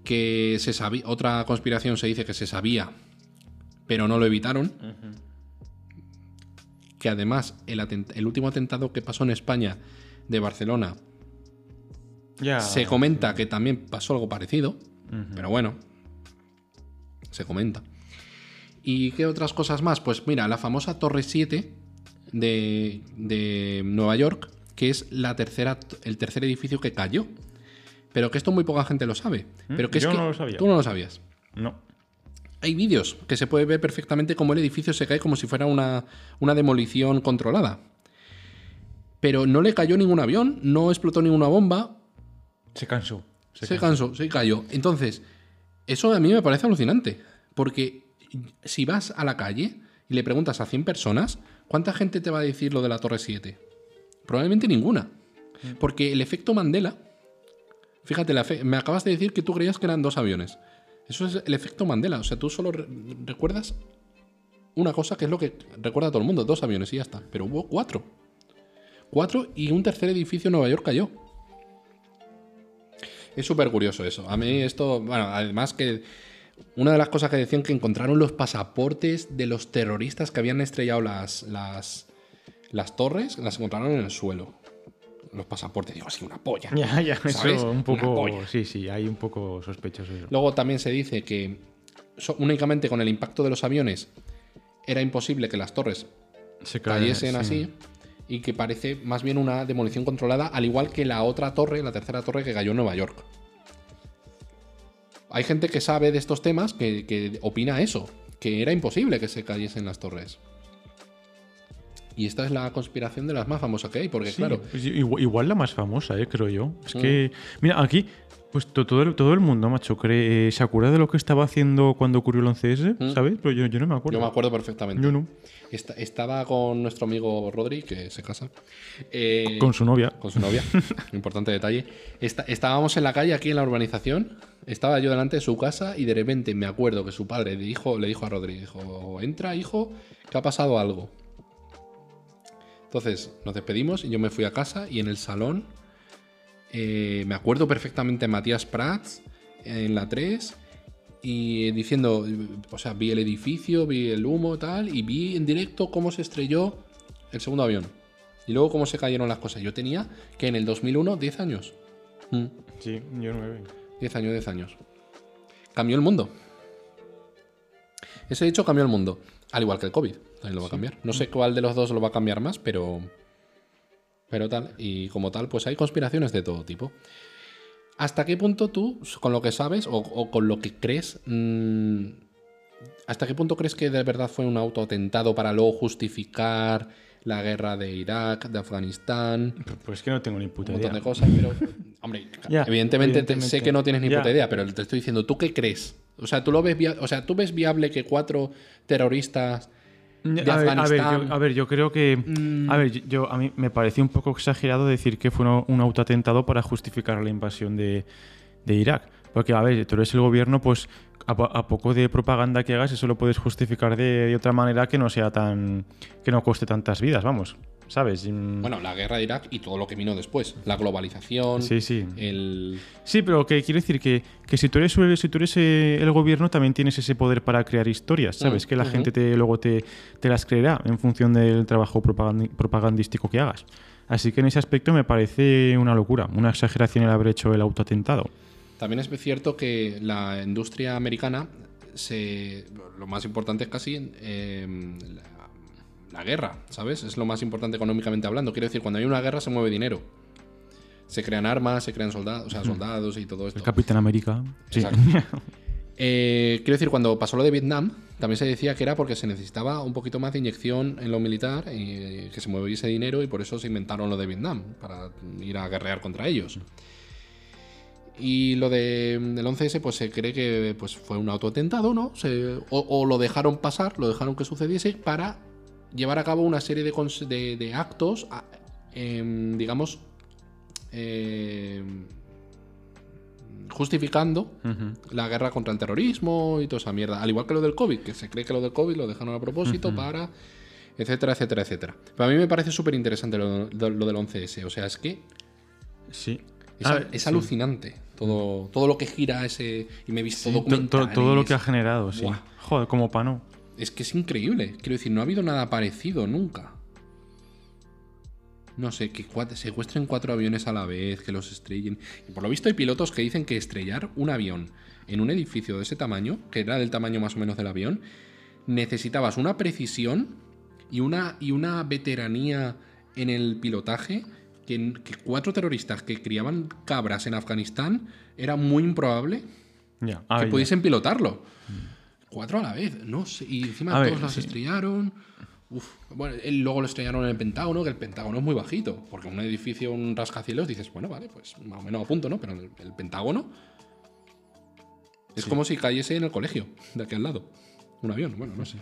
S1: que se sabía, otra conspiración se dice que se sabía, pero no lo evitaron. Que además el, último atentado que pasó en España de Barcelona se comenta que también pasó algo parecido, pero bueno, se comenta. ¿Y qué otras cosas más? Pues mira, la famosa Torre 7 de, de Nueva York, que es la tercera, el tercer edificio que cayó. Pero que esto muy poca gente lo sabe. Pero que es
S2: Yo
S1: que
S2: no lo sabía.
S1: tú no lo sabías.
S2: No.
S1: Hay vídeos que se puede ver perfectamente cómo el edificio se cae como si fuera una, una demolición controlada. Pero no le cayó ningún avión, no explotó ninguna bomba,
S2: Se cansó.
S1: se, cansó, se cayó. Entonces, eso a mí me parece alucinante. Porque si vas a la calle y le preguntas a 100 personas, ¿cuánta gente te va a decir lo de la Torre 7? Probablemente ninguna. Porque el efecto Mandela, fíjate, la fe- me acabas de decir que tú creías que eran dos aviones. Eso es el efecto Mandela. O sea, tú solo re- recuerdas una cosa que es lo que recuerda todo el mundo, dos aviones y ya está. Pero hubo cuatro. Cuatro y un tercer edificio en Nueva York cayó. Es súper curioso eso. A mí esto, bueno, además que una de las cosas que decían que encontraron los pasaportes de los terroristas que habían estrellado las, las, las torres, las encontraron en el suelo. Los pasaportes, digo, así una polla. (laughs)
S2: Ya, ya,
S1: ¿Sabes?
S2: eso un poco.
S1: polla.
S2: Sí, sí, hay un poco sospechoso eso.
S1: Luego también se dice que so- únicamente con el impacto de los aviones era imposible que las torres
S2: Se cae,
S1: cayesen
S2: sí.
S1: así y que parece más bien una demolición controlada, al igual que la otra torre, la tercera torre que cayó en Nueva York. Hay gente que sabe de estos temas que, que opina eso, que era imposible que se cayesen las torres. Y esta es la conspiración de las más famosas que hay, porque
S2: Sí,
S1: claro,
S2: pues igual, igual la más famosa, eh, creo yo. Es que, mira, aquí, pues to- todo el, todo el mundo, macho, cree, eh, se acuerda de lo que estaba haciendo cuando ocurrió el 11S, ¿sabes? Pero yo, yo no me acuerdo.
S1: yo me acuerdo perfectamente.
S2: Yo no.
S1: Esta- estaba con nuestro amigo Rodri, que se casa. eh,
S2: Con su novia.
S1: con su novia. (laughs) Importante detalle. Esta- estábamos en la calle, aquí en la urbanización. Estaba yo delante de su casa y de repente me acuerdo que su padre le dijo, le dijo a Rodri, dijo, entra hijo, que ha pasado algo. Entonces nos despedimos y yo me fui a casa y en el salón eh, me acuerdo perfectamente Matías Prats en la 3 y diciendo, o sea, vi el edificio, vi el humo tal y vi en directo cómo se estrelló el segundo avión. Y luego cómo se cayeron las cosas. Yo tenía que en el 2001 10 años. Mm,
S2: Sí, yo nueve.
S1: 10 años, 10 años. Cambió el mundo. Ese hecho cambió el mundo. Al igual que el COVID. También lo va a cambiar. No sé cuál de los dos lo va a cambiar más, pero. Pero tal. Y como tal, pues hay conspiraciones de todo tipo. ¿Hasta qué punto tú, con lo que sabes o, o con lo que crees, mm, hasta qué punto crees que de verdad fue un autoatentado para luego justificar la guerra de Irak, de Afganistán,
S2: Pues es que no tengo ni puta
S1: un montón
S2: idea.
S1: de cosas, pero (laughs) hombre, evidentemente, te-
S2: evidentemente.
S1: sé que no tienes ni puta idea, pero te estoy diciendo, ¿tú qué crees? O sea, tú lo ves via- o sea, tú ves viable que cuatro terroristas de
S2: a, ver, a, ver, yo, a ver, yo creo que. A ver, yo- a mí me pareció un poco exagerado decir que fue un, un autoatentado para justificar la invasión de, de Irak. Porque, a ver, tú eres el gobierno, pues a, po- a poco de propaganda que hagas, eso lo puedes justificar de, de otra manera que no sea tan. que no cueste tantas vidas, vamos. ¿Sabes?
S1: Bueno, la guerra de Irak y todo lo que vino después, la globalización,
S2: Sí, sí.
S1: el
S2: Sí, pero que quiero decir que, que si tú eres, el- si tú eres eh, el gobierno, también tienes ese poder para crear historias, ¿sabes?
S1: Mm,
S2: que la gente te, luego te, te las creerá en función del trabajo propagandístico que hagas. Así que en ese aspecto me parece una locura, una exageración el haber hecho el autoatentado.
S1: También es cierto que la industria americana se lo más importante es casi eh, la, guerra, ¿sabes? Es lo más importante económicamente hablando. Quiero decir, cuando hay una guerra se mueve dinero. Se crean armas, se crean soldados, o sea, soldados y todo
S2: El
S1: esto.
S2: Capitán América. Sí. (laughs)
S1: Eh, quiero decir, cuando pasó lo de Vietnam, también se decía que era porque se necesitaba un poquito más de inyección en lo militar y que se moviese dinero y por eso se inventaron lo de Vietnam, para ir a guerrear contra ellos. Y lo de, del 11S, pues se cree que pues, fue un autoatentado, ¿no? Se- o, o lo dejaron pasar, lo dejaron que sucediese para llevar a cabo una serie de, cons- de- de actos, em, digamos, em, justificando la guerra contra el terrorismo y toda esa mierda. Al igual que lo del COVID, que se cree que lo del COVID lo dejaron a propósito para. etcétera, etcétera, etcétera. Pero a mí me parece súper interesante lo, lo- lo del 11S. O sea, es que
S2: Sí.
S1: es,
S2: A
S1: a-
S2: ver,
S1: es
S2: sí.
S1: alucinante. Todo, todo lo que gira ese. Y me he visto
S2: Sí, todo lo que ha generado, sí.
S1: Buah.
S2: Joder, como pa' no.
S1: Es que es increíble. Quiero decir, no ha habido nada parecido nunca. No sé, que secuestren cuatro aviones a la vez, que los estrellen. Y por lo visto hay pilotos que dicen que estrellar un avión en un edificio de ese tamaño, que era del tamaño más o menos del avión, necesitabas una precisión y una, y una veteranía en el pilotaje que, que cuatro terroristas que criaban cabras en Afganistán era muy improbable que pudiesen pilotarlo. Cuatro a la vez, no. Y encima
S2: A ver,
S1: todos las
S2: sí.
S1: estrellaron. Uf. Bueno, él- luego lo estrellaron en el Pentágono, que el Pentágono es muy bajito. Porque un edificio, un rascacielos, dices, bueno, vale, pues más o menos a punto, ¿no? Pero el, el Pentágono es como si cayese en el colegio, de aquí al lado. Un avión, bueno, no sé.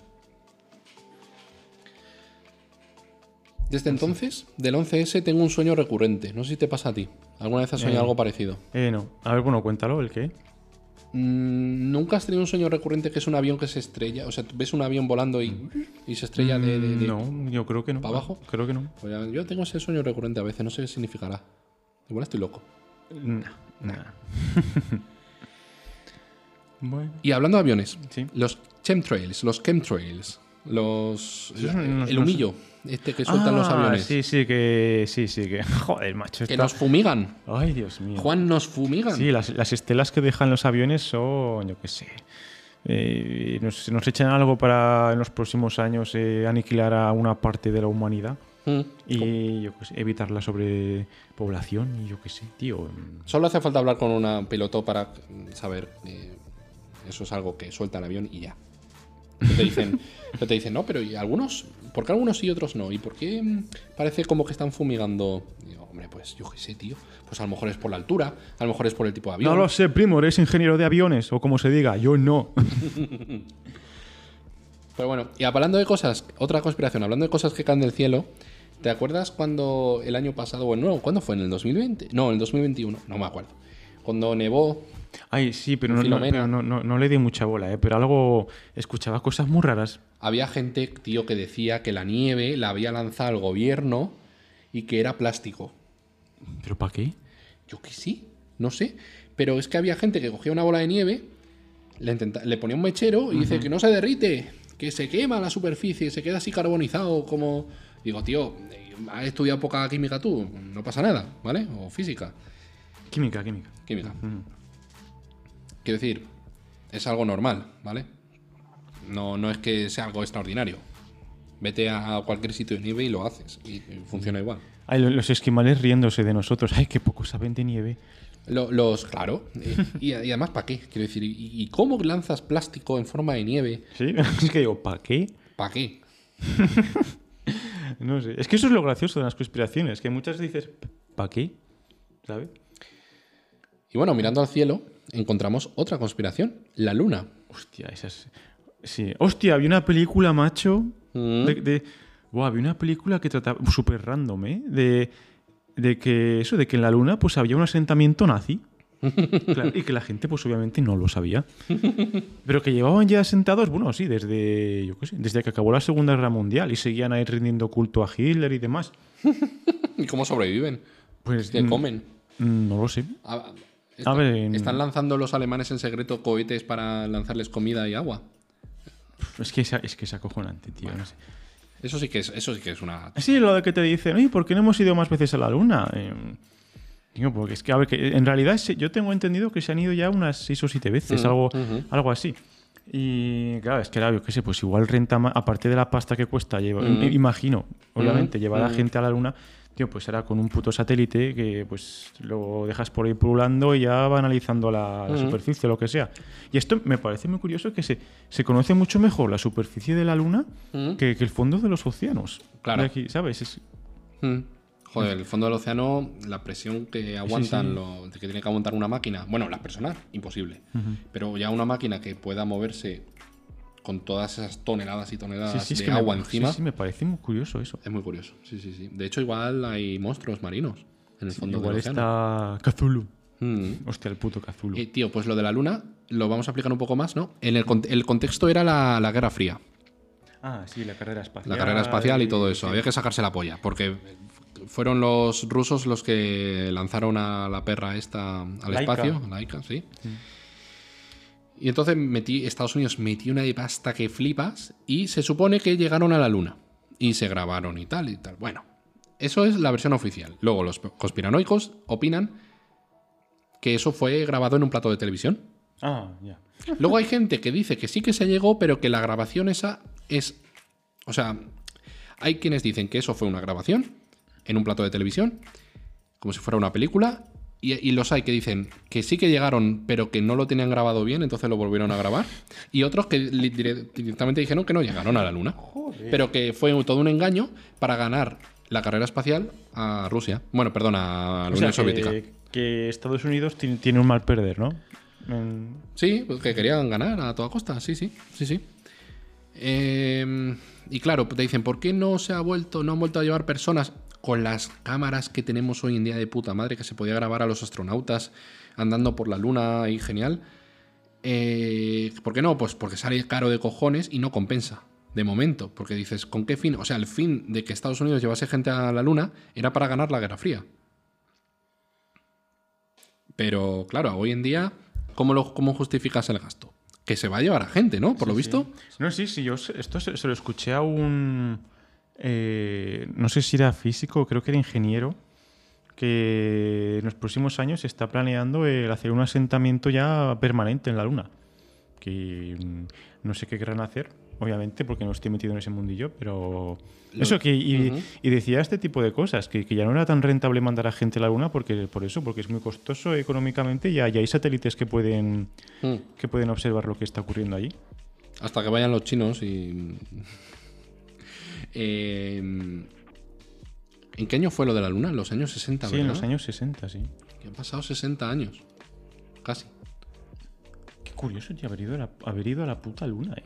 S1: Desde entonces, del 11S tengo un sueño recurrente. No sé si te pasa a ti. ¿Alguna vez has soñado
S2: Eh.
S1: algo parecido?
S2: Eh, no. A ver, bueno, cuéntalo, ¿el qué?
S1: Mm, ¿Nunca has tenido un sueño recurrente que es un avión que se estrella? O sea, ves un avión volando y, y se estrella de, de- de-
S2: No, yo creo que no.
S1: ¿Pa' abajo?
S2: Creo que no.
S1: Pues ya- yo tengo ese sueño recurrente a veces, no sé qué significará. Igual estoy loco.
S2: Nah, nah. (laughs) bueno.
S1: Y hablando de aviones,
S2: Sí.
S1: los chemtrails, los chemtrails, los el humillo, este que sueltan los
S2: Ah,
S1: aviones,
S2: Sí, sí, que. Sí, sí, que. (laughs) Joder, macho.
S1: que nos fumigan.
S2: Ay, Dios mío.
S1: Juan, nos fumigan.
S2: Sí, las, las estelas que dejan los aviones son, yo qué sé. eh, nos, nos echan algo para en los próximos años eh, aniquilar a una parte de la humanidad
S1: Mm.
S2: y yo qué sé, evitar la sobrepoblación y yo qué sé, tío. mm,
S1: Solo hace falta hablar con un piloto para saber que eso es algo que suelta el avión y ya. Te dicen, te dicen, no, pero ¿y algunos? ¿Por qué algunos sí y otros no? ¿Y por qué mm, parece como que están fumigando? Hombre, pues yo qué sé, tío. Pues a lo mejor es por la altura, a lo mejor es por el tipo de avión.
S2: No lo sé, primo, eres ingeniero de aviones, o como se diga, yo no. (laughs)
S1: Pero bueno, y hablando de cosas, otra conspiración, hablando de cosas que caen del cielo, ¿te acuerdas cuando el año pasado, bueno, no, ¿cuándo fue? ¿En el 2020? No, en el 2021, no me acuerdo. Cuando nevó,
S2: Ay, sí, pero no, no, pero no, le di mucha bola, ¿eh? Pero algo. Escuchaba cosas muy raras.
S1: había gente, tío, que decía que la nieve la había lanzado el gobierno y que era plástico.
S2: ¿Pero para qué?
S1: Yo que sí, no sé. Pero es que había gente que cogía una bola de nieve, le, intenta- le ponía un mechero y dice que no se derrite, que se quema la superficie, se queda así carbonizado como... Digo, tío, eh, has estudiado poca química tú, no pasa nada, ¿vale? O física,
S2: Química, química.
S1: química. Quiero decir, es algo normal, ¿vale? No, no es que sea algo extraordinario. Vete a cualquier sitio de nieve y lo haces y funciona igual.
S2: Ay, lo- los esquimales riéndose de nosotros. Ay, qué poco saben de nieve.
S1: Lo- los, claro. y, y además, ¿para qué? Quiero decir, ¿y, y cómo lanzas plástico en forma de nieve?
S2: Sí, (laughs) es que digo, ¿para qué?
S1: ¿Para qué? (laughs)
S2: No sé. Es que eso es lo gracioso de las conspiraciones, que muchas dices, ¿para qué? ¿Sabes?
S1: Y bueno, mirando al cielo, encontramos otra conspiración, la luna.
S2: Hostia, esas. Sí. Hostia, había una película, macho.
S1: Mm.
S2: De, de- Buah, había una película que trataba. Súper random, ¿eh? De, de que. Eso, de que en la luna, pues había un asentamiento nazi. (laughs) Claro, y que la gente, pues obviamente no lo sabía. Pero que llevaban ya asentados, bueno, sí, desde. Yo qué sé, desde que acabó la Segunda Guerra Mundial y seguían ahí rindiendo culto a Hitler y demás. (laughs)
S1: ¿Y cómo sobreviven?
S2: Pues.
S1: ¿Qué comen?
S2: No lo sé. Ver,
S1: ¿Están lanzando los alemanes en secreto cohetes para lanzarles comida y agua?
S2: Es que, es, es que es acojonante, tío. no sé.
S1: Eso sí que es, eso sí que es una...
S2: Sí, lo de que te dicen, oye, ¿por qué no hemos ido más veces a la luna? Eh, digo, porque es que, a ver, que en realidad yo tengo entendido que se han ido ya unas seis o siete veces,
S1: Mm,
S2: algo, algo así. Y claro, es que, claro, yo qué sé, pues igual renta más, aparte de la pasta que cuesta, lleva-
S1: Mm.
S2: imagino, obviamente,
S1: Mm,
S2: llevar a gente a la luna, tío, pues era con un puto satélite que pues lo dejas por ahí pululando y ya va analizando la, la
S1: Mm.
S2: superficie o lo que sea. Y esto me parece muy curioso que se, se conoce mucho mejor la superficie de la luna que, que el fondo de los océanos.
S1: Claro.
S2: De aquí, ¿Sabes? Es-.
S1: Joder, el fondo del océano, la presión que aguantan,
S2: sí.
S1: Lo, que tiene que aguantar una máquina, bueno, las personas, imposible. Pero ya una máquina que pueda moverse con todas esas toneladas y toneladas
S2: sí, sí, es
S1: de
S2: me-
S1: agua
S2: sí,
S1: encima,
S2: Sí, me parece muy curioso eso.
S1: es muy curioso. Sí, sí, sí. De hecho, igual hay monstruos marinos en el fondo
S2: Igual
S1: del océano.
S2: está Cthulhu.
S1: Mm.
S2: Hostia, el puto Cthulhu.
S1: Eh, tío, pues lo de la luna lo vamos a aplicar un poco más, ¿no? En el, el contexto era la, la Guerra Fría.
S2: ah, sí, la carrera espacial.
S1: La carrera espacial y todo eso.
S2: sí.
S1: Había que sacarse la polla, porque fueron los rusos los que lanzaron a la perra esta al
S2: Laika.
S1: espacio, Laika, sí. Y entonces metí, Estados Unidos metió una de pasta que flipas y se supone que llegaron a la luna y se grabaron y tal y tal. Bueno, eso es la versión oficial. Luego los conspiranoicos opinan que eso fue grabado en un plato de televisión.
S2: Ah, ya.
S1: Luego hay gente que dice que sí que se llegó, pero que la grabación esa es. O sea, hay quienes dicen que eso fue una grabación en un plato de televisión, como si fuera una película, y, y los hay que dicen que sí que llegaron, pero que no lo tenían grabado bien, entonces lo volvieron a grabar, y otros que directamente dijeron que no llegaron a la luna, pero que fue todo un engaño para ganar la carrera espacial a Rusia. Bueno, perdón, a la
S2: O sea,
S1: Unión Soviética.
S2: que, que Estados Unidos tiene, tiene un mal perder, ¿no? En-
S1: Sí, pues que querían ganar a toda costa, sí, sí, sí, sí. Eh, y claro, te dicen, ¿por qué no se ha vuelto, no han vuelto a llevar personas con las cámaras que tenemos hoy en día de puta madre, que se podía grabar a los astronautas andando por la luna y genial? Eh, ¿Por qué no? Pues porque sale caro de cojones y no compensa. De momento, porque dices, ¿con qué fin? O sea, el fin de que Estados Unidos llevase gente a la Luna era para ganar la Guerra Fría. Pero claro, hoy en día, ¿cómo, lo, cómo justificas el gasto? Que se va a llevar a gente, ¿no? Por lo visto.
S2: No, sí, sí, yo esto se, se lo escuché a un... eh, no sé si era físico, creo que era ingeniero, que en los próximos años se está planeando el hacer un asentamiento ya permanente en la Luna. Que mm, no sé qué querrán hacer, obviamente, porque no estoy metido en ese mundillo, pero... Eso, que, y, decía este tipo de cosas, que, que ya no era tan rentable mandar a gente a la Luna porque, por eso, porque es muy costoso económicamente y hay satélites que pueden,
S1: Mm.
S2: que pueden observar lo que está ocurriendo allí.
S1: Hasta que vayan los chinos y. Eh, ¿En qué año fue lo de la luna? En los años 60,
S2: Sí,
S1: ¿verdad?
S2: en los años 60, sí.
S1: Que han pasado 60 años. Casi.
S2: Qué curioso, tío, haber ido a la, haber ido a la puta luna, eh.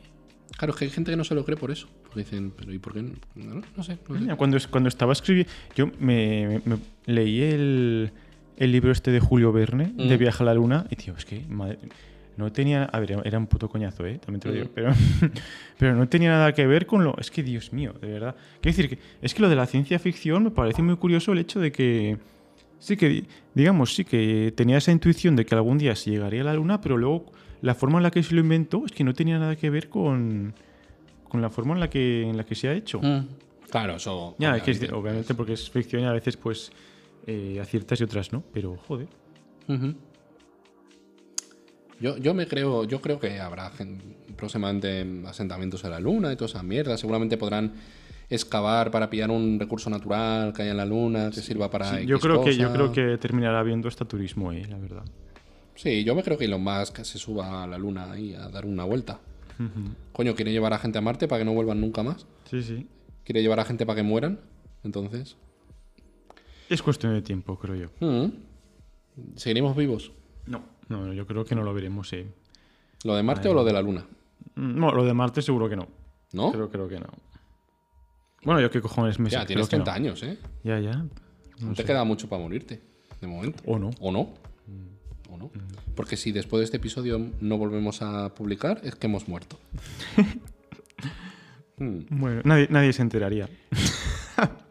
S1: Claro, es que hay gente que no se lo cree por eso. Porque dicen, pero ¿y por qué? No, no, sé. no sé.
S2: Mira, Cuando, cuando estaba escribiendo, yo me, me- me leí el, el libro este de Julio Verne, de
S1: Mm.
S2: Viaje a la Luna, y tío, es que madre- no tenía, a ver, era- un puto coñazo, ¿eh? También te lo digo,
S1: Mm.
S2: pero, (laughs) pero no tenía nada que ver con lo, es que Dios mío, de verdad. Quiero decir que es que lo de la ciencia ficción me parece muy curioso el hecho de que, sí que, di- digamos, sí que tenía esa intuición de que algún día se llegaría a la Luna, pero luego la forma en la que se lo inventó es que no tenía nada que ver con, con la forma en la que, en la que se ha hecho.
S1: Mm. Claro, eso.
S2: Ya, es que es-
S1: obviamente.
S2: porque es ficción y a veces pues eh, aciertas y otras no, pero joder.
S1: Yo, yo me creo, yo creo que habrá próximamente asentamientos en la luna y toda esa mierda. Seguramente podrán excavar para pillar un recurso natural que haya en la luna que sirva para.
S2: Sí, yo creo que yo creo que terminará viendo hasta turismo ahí, la verdad.
S1: Sí, yo me creo que Elon Musk se suba a la luna ahí a dar una vuelta. Coño, quiere llevar a gente a Marte para que no vuelvan nunca más.
S2: Sí, sí.
S1: Quiere llevar a gente para que mueran. Entonces.
S2: Es cuestión de tiempo, creo yo.
S1: mm, ¿Seguiremos vivos?
S2: No, no, yo creo que no lo veremos, sí.
S1: ¿Lo de Marte o lo de la luna?
S2: Mm, No, lo de Marte seguro que no.
S1: ¿No?
S2: Creo, creo que no. Bueno, yo qué cojones me
S1: ya, tienes
S2: que no.
S1: 30 años, ¿eh?
S2: Ya, ya.
S1: No,
S2: No
S1: te
S2: sé.
S1: queda mucho para morirte, de momento.
S2: O no.
S1: ¿O no? ¿O no? Porque si después de este episodio no volvemos a publicar, es que hemos muerto. (laughs) Hmm.
S2: Bueno, nadie, nadie se enteraría. (laughs)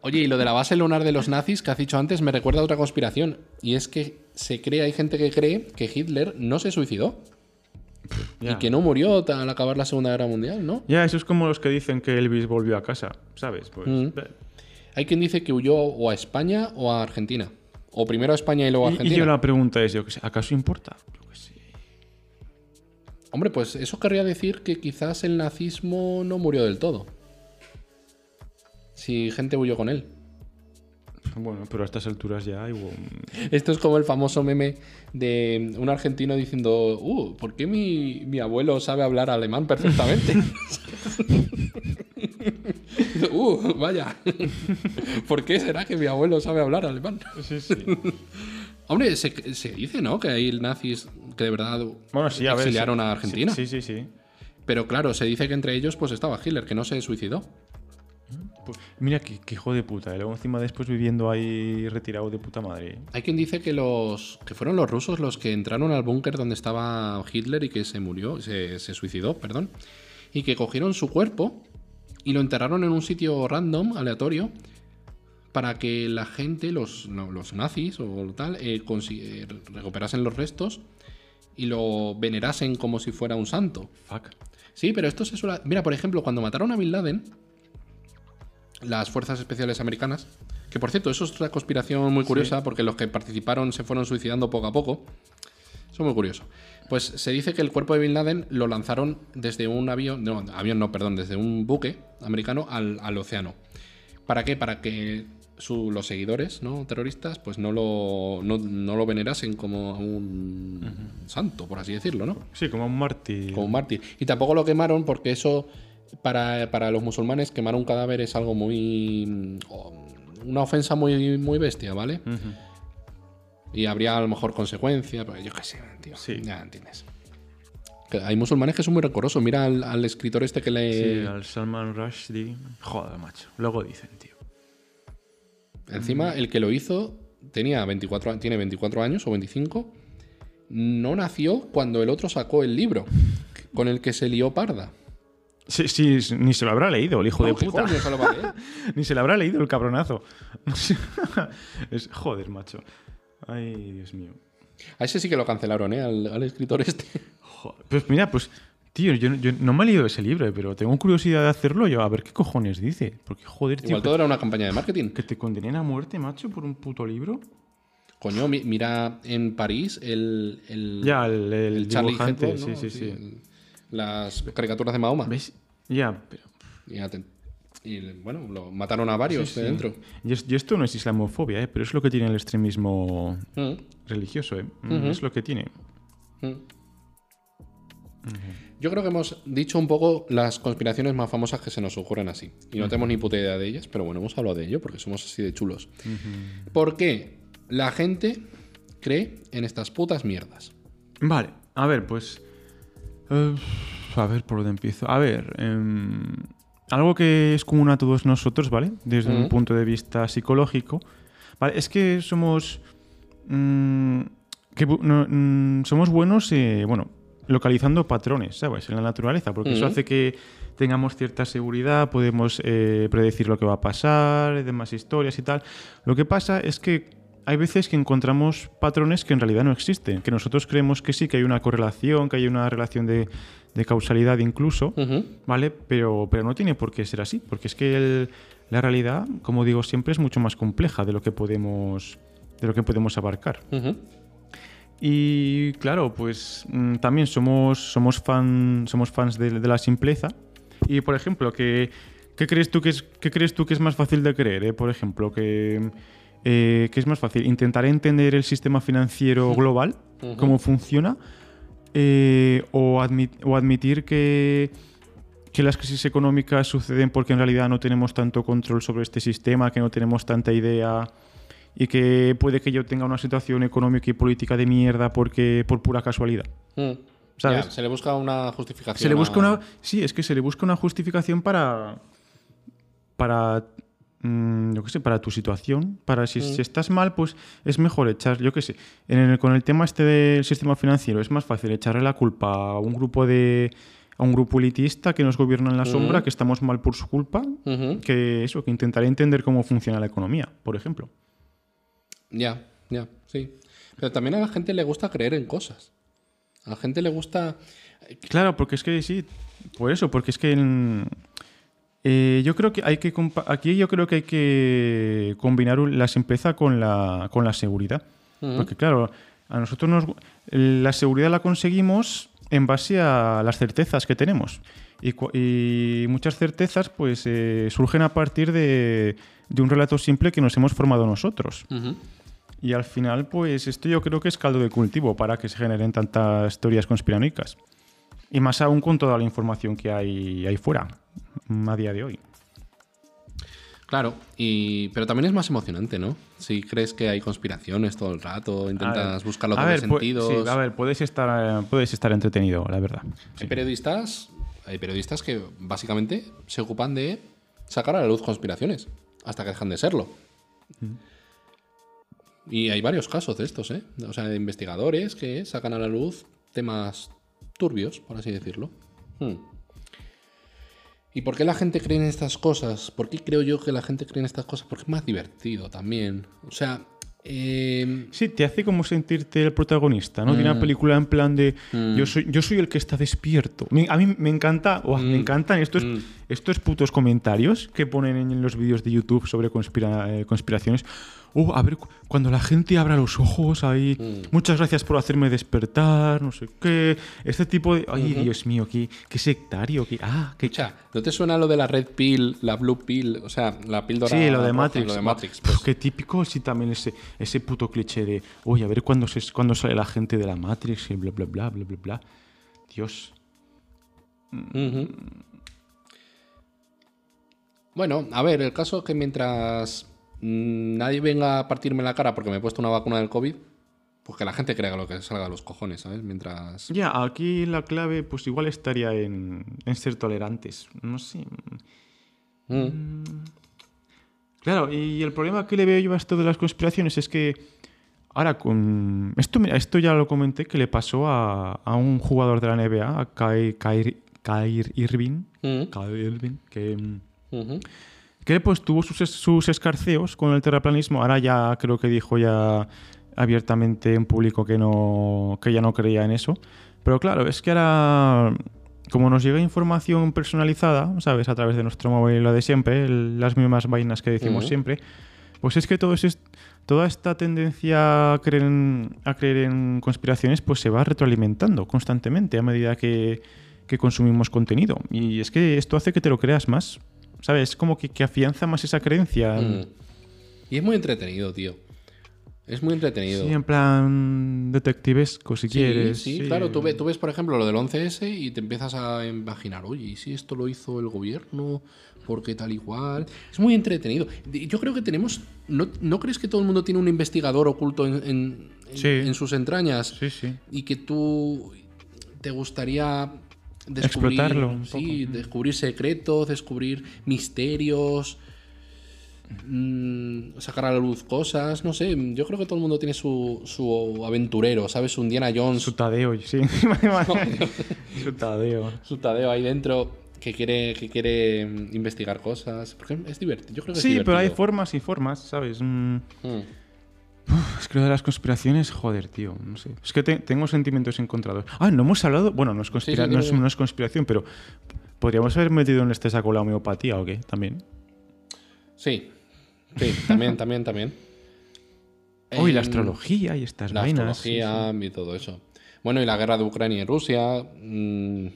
S1: Oye, y lo de la base lunar de los nazis que has dicho antes me recuerda a otra conspiración. Y es que se cree, hay gente que cree que Hitler no se suicidó. Y que no murió al acabar la Segunda Guerra Mundial, ¿no?
S2: Ya, eso es como los que dicen que Elvis volvió a casa, ¿sabes? Pues,
S1: Mm.
S2: eh,
S1: Hay quien dice que huyó o a España o a Argentina. O primero a España y luego a
S2: y, y
S1: Argentina.
S2: yo la pregunta es, yo qué sé, ¿acaso importa? Yo qué sé.
S1: Hombre, pues eso querría decir que quizás el nazismo no murió del todo. Si gente huyó con él.
S2: Bueno, pero a estas alturas ya igual...
S1: Esto es como el famoso meme de un argentino diciendo, uh, ¿por qué mi, mi abuelo sabe hablar alemán perfectamente? (laughs) uh, vaya. ¿Por qué será que mi abuelo sabe hablar alemán?
S2: Sí, sí.
S1: Hombre, se, se dice, ¿no? Que hay nazis que de verdad
S2: Bueno, sí, a ver. sí.
S1: a Argentina.
S2: Sí, sí, sí.
S1: Pero claro, se dice que entre ellos pues estaba Hitler, que no se suicidó.
S2: Pues, mira qué, qué hijo de puta. Y luego encima después viviendo ahí retirado de puta madre.
S1: Hay quien dice que los que fueron los rusos los que entraron al búnker donde estaba Hitler y que se murió, se, se suicidó, perdón, y que cogieron su cuerpo y lo enterraron en un sitio random, aleatorio, para que la gente, los, no, los nazis o tal, eh, eh, recuperasen los restos y lo venerasen como si fuera un santo.
S2: Fuck.
S1: Sí, pero esto se suele... Mira, por ejemplo, cuando mataron a Bin Laden, las fuerzas especiales americanas, que por cierto, eso es otra conspiración muy curiosa, porque los que participaron se fueron suicidando poco a poco. Eso es muy curioso. Pues se dice que el cuerpo de Bin Laden lo lanzaron desde un avión, no, avión no, perdón, desde un buque americano al, al océano. ¿Para qué? Para que su- los seguidores ¿no? terroristas pues no lo, no, no lo venerasen como a un santo, por así decirlo, ¿no?
S2: Sí, como un mártir.
S1: como un mártir. Y tampoco lo quemaron porque eso, para, para los musulmanes, quemar un cadáver es algo muy. mm, una ofensa muy, muy bestia, ¿vale? Y habría a lo mejor consecuencias, pero yo qué sé, tío.
S2: Sí.
S1: Ya entiendes. Hay musulmanes que son muy recorosos. Mira al, al escritor este que le.
S2: Sí, al Salman Rushdie. Joder, macho. Luego dicen, tío.
S1: Encima, el que lo hizo tenía 24, a- tiene 24 años o 25. No nació cuando el otro sacó el libro (laughs) con el que se lió parda.
S2: Sí, sí, ni se lo habrá leído, el hijo
S1: No,
S2: de
S1: ¿qué
S2: puta.
S1: se lo leer? (laughs)
S2: Ni se lo habrá leído el cabronazo. (laughs) es, joder, macho. Ay, Dios mío.
S1: A ese sí que lo cancelaron, ¿eh? Al, al escritor este.
S2: Joder. Pues mira, pues, tío, yo, yo no me he leído ese libro, eh, pero tengo curiosidad de hacerlo yo, a ver qué cojones dice. Porque, joder, tío,
S1: Igual todo era una campaña de marketing.
S2: que, que te condenen a muerte, macho, por un puto libro.
S1: Coño, mi- mira en París el. el
S2: Ya, el, el,
S1: el Charlie
S2: dibujante,
S1: ¿no?
S2: sí, sí, sí.
S1: el- las caricaturas de Mahoma.
S2: ¿Ves? Ya, pero...
S1: Y, bueno, lo mataron a varios
S2: sí,
S1: de
S2: sí.
S1: dentro.
S2: Y, es- y esto no es islamofobia, ¿eh? pero es lo que tiene el extremismo
S1: Mm,
S2: religioso, ¿eh? Es lo que tiene.
S1: mm. Yo creo que hemos dicho un poco las conspiraciones más famosas que se nos ocurren así. Y no tenemos ni puta idea de ellas, pero bueno, hemos hablado de ello porque somos así de chulos. ¿Por qué la gente cree en estas putas mierdas?
S2: Vale, a ver, pues. Eh, a ver por dónde empiezo. A ver, em, algo que es común a todos nosotros, ¿vale? Desde un punto de vista psicológico. ¿vale? Es que somos. mm, que no, mm, somos buenos, eh, bueno, localizando patrones, ¿sabes? En la naturaleza, porque eso hace que tengamos cierta seguridad, podemos eh, predecir lo que va a pasar, demás historias y tal. Lo que pasa es que hay veces que encontramos patrones que en realidad no existen, que nosotros creemos que sí, que hay una correlación, que hay una relación de, de causalidad incluso. ¿vale? Pero, pero no tiene por qué ser así, porque es que el- la realidad, como digo siempre, es mucho más compleja de lo que podemos, de lo que podemos abarcar. Y claro, pues mm, también somos, somos, fan, somos fans de, de la simpleza. Y por ejemplo, ¿qué, qué crees tú que es, qué crees tú que es más fácil de creer? eh? Por ejemplo, que, eh, ¿qué es más fácil? ¿Intentar entender el sistema financiero global? ¿Cómo funciona? Eh, o, admi- o admitir que, que las crisis económicas suceden porque en realidad no tenemos tanto control sobre este sistema, que no tenemos tanta idea y que puede que yo tenga una situación económica y política de mierda porque por pura casualidad.
S1: Mm.
S2: ¿Sabes?
S1: Ya, se le busca una justificación.
S2: Se le busca
S1: a-
S2: una sí, es que se le busca una justificación para para yo qué sé, para tu situación, para si, si estás mal, pues es mejor echar, yo qué sé, en el- con el tema este del sistema financiero es más fácil echarle la culpa a un grupo de a un grupo elitista que nos gobierna en la sombra, que estamos mal por su culpa, que eso, que intentar entender cómo funciona la economía, por ejemplo.
S1: Ya, ya, sí. Pero también a la gente le gusta creer en cosas. A la gente le gusta.
S2: Claro, porque es que sí, por eso, porque es que en- eh, yo creo que hay que aquí yo creo que hay que combinar la simpleza con la con la seguridad, porque claro, a nosotros nos la seguridad la conseguimos en base a las certezas que tenemos y, muchas certezas pues eh, surgen a partir de, de un relato simple que nos hemos formado nosotros. Y al final, pues esto yo creo que es caldo de cultivo para que se generen tantas teorías conspiranoicas. Y más aún con toda la información que hay ahí fuera mm, a día de hoy.
S1: Claro, y... pero también es más emocionante, ¿no? Si crees que hay conspiraciones todo el rato, intentas buscar los
S2: a
S1: dobles
S2: ver, pu-
S1: sentidos.
S2: sí, a ver, puedes estar, eh, puedes estar entretenido, la verdad.
S1: Hay periodistas, hay periodistas que básicamente se ocupan de sacar a la luz conspiraciones hasta que dejan de serlo. Y hay varios casos de estos, ¿eh? O sea, de investigadores que sacan a la luz temas turbios, por así decirlo. Hmm. ¿Y por qué la gente cree en estas cosas? ¿Por qué creo yo que la gente cree en estas cosas? Porque es más divertido también. O sea, eh,
S2: Sí, te hace como sentirte el protagonista, ¿no? De
S1: Mm.
S2: una película en plan de yo, soy, yo soy el que está despierto. A mí me encanta, me encantan estos,
S1: Mm.
S2: Estos putos comentarios que ponen en los vídeos de YouTube sobre conspira- eh, conspiraciones. Oh, a ver, cu- cuando la gente abra los ojos ahí,
S1: Mm.
S2: muchas gracias por hacerme despertar, no sé qué. Este tipo de. Ay, Dios mío, qué, qué sectario, qué. Ah, qué.
S1: escucha, ¿no te suena lo de la red pill, la blue pill? O sea, la píldora
S2: Sí, lo de Matrix.
S1: Lo de
S2: Buah,
S1: Matrix, pues.
S2: Qué típico, sí, también ese, ese puto cliché de, oye, a ver cuándo, se, cuándo sale la gente de la Matrix y bla, bla, bla, bla, bla, bla. Dios.
S1: Ujú. Bueno, a ver, el caso es que mientras mm, nadie venga a partirme la cara porque me he puesto una vacuna del COVID, pues que la gente crea lo que salga a los cojones, ¿sabes? Mientras...
S2: Ya, aquí la clave, pues igual estaría en, en ser tolerantes. No sé.
S1: Mm.
S2: Claro, y el problema que le veo yo a esto de las conspiraciones es que ahora con... Esto, mira, esto ya lo comenté que le pasó a, a un jugador de la NBA, a Kai- Kyrie, Irving,
S1: Mm.
S2: Irving, que... que pues tuvo sus, es- sus escarceos con el terraplanismo. Ahora ya creo que dijo ya abiertamente en público que no que ya no creía en eso. Pero claro, es que ahora como nos llega información personalizada, ¿sabes? A través de nuestro móvil, lo de siempre, el- las mismas vainas que decimos siempre, pues es que todo es, toda esta tendencia a creer, en, a creer en conspiraciones pues se va retroalimentando constantemente a medida que, que consumimos contenido. Y es que esto hace que te lo creas más. ¿Sabes? Como que, que afianza más esa creencia.
S1: Mm. Y es muy entretenido, tío. Es muy entretenido.
S2: Sí, en plan detectivesco, si
S1: Sí,
S2: quieres.
S1: sí, claro. Tú, ve- tú ves, por ejemplo, lo del 11S y te empiezas a imaginar, oye, ¿y si esto lo hizo el gobierno? ¿Por qué tal y cual? Es muy entretenido. Yo creo que tenemos. ¿No, ¿no crees que todo el mundo tiene un investigador oculto en, en- en-
S2: Sí.
S1: en sus entrañas?
S2: Sí, sí.
S1: Y que tú te gustaría descubrir.
S2: Explotarlo un
S1: Sí, descubrir secretos, descubrir misterios. mm, sacar a la luz cosas, no sé, yo creo que todo el mundo tiene su, su aventurero, ¿sabes? Un Diana Jones,
S2: Su Tadeo, sí. (laughs) Su Tadeo.
S1: su Tadeo ahí dentro que quiere, que quiere mm, investigar cosas. Porque es divertido. Yo creo que es
S2: Sí, pero hay formas y formas, ¿sabes? Mm,
S1: Mm.
S2: Es que lo de las conspiraciones, joder, tío, no sé. Es que te- tengo sentimientos encontrados. Ah, no hemos hablado. Bueno, no es, conspira-
S1: Sí, sí,
S2: no, es,
S1: dime.
S2: no es conspiración, pero podríamos haber metido en este saco la homeopatía o qué, también.
S1: Sí, sí, también, (laughs) también, también.
S2: Oh, y la
S1: Em,
S2: astrología y estas
S1: La
S2: vainas. sí,
S1: astrología y todo eso. Bueno, y la guerra de Ucrania y Rusia. mm,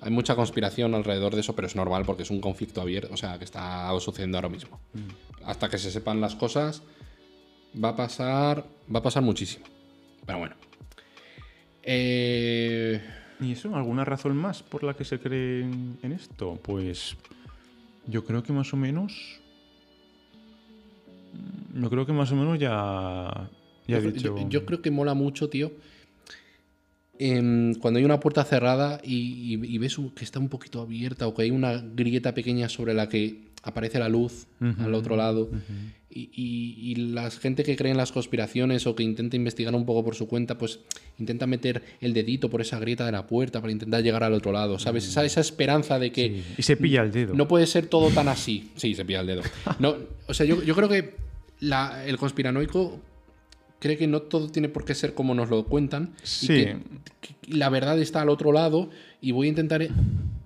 S1: hay mucha conspiración alrededor de eso, pero es normal porque es un conflicto abierto, o sea, que está sucediendo ahora mismo.
S2: Mm.
S1: Hasta que se sepan las cosas, va a pasar, va a pasar muchísimo. Pero bueno. Eh.
S2: ¿Y eso? ¿Alguna razón más por la que se cree en, esto? Pues yo creo que más o menos. Yo creo que más o menos ya. Ya he
S1: yo,
S2: dicho.
S1: yo- yo creo que mola mucho, tío. Em, cuando hay una puerta cerrada y, y- y ves que está un poquito abierta o que hay una grieta pequeña sobre la que aparece la luz al otro lado y, y- y la gente que cree en las conspiraciones o que intenta investigar un poco por su cuenta, pues intenta meter el dedito por esa grieta de la puerta para intentar llegar al otro lado, ¿sabes? Esa, esa esperanza de que
S2: Sí, Y se pilla el dedo.
S1: no puede ser todo tan así. Sí, se pilla el dedo. No, o sea, yo, yo creo que la- el conspiranoico cree que no todo tiene por qué ser como nos lo cuentan. y
S2: Sí.
S1: que- que la verdad está al otro lado y voy a intentar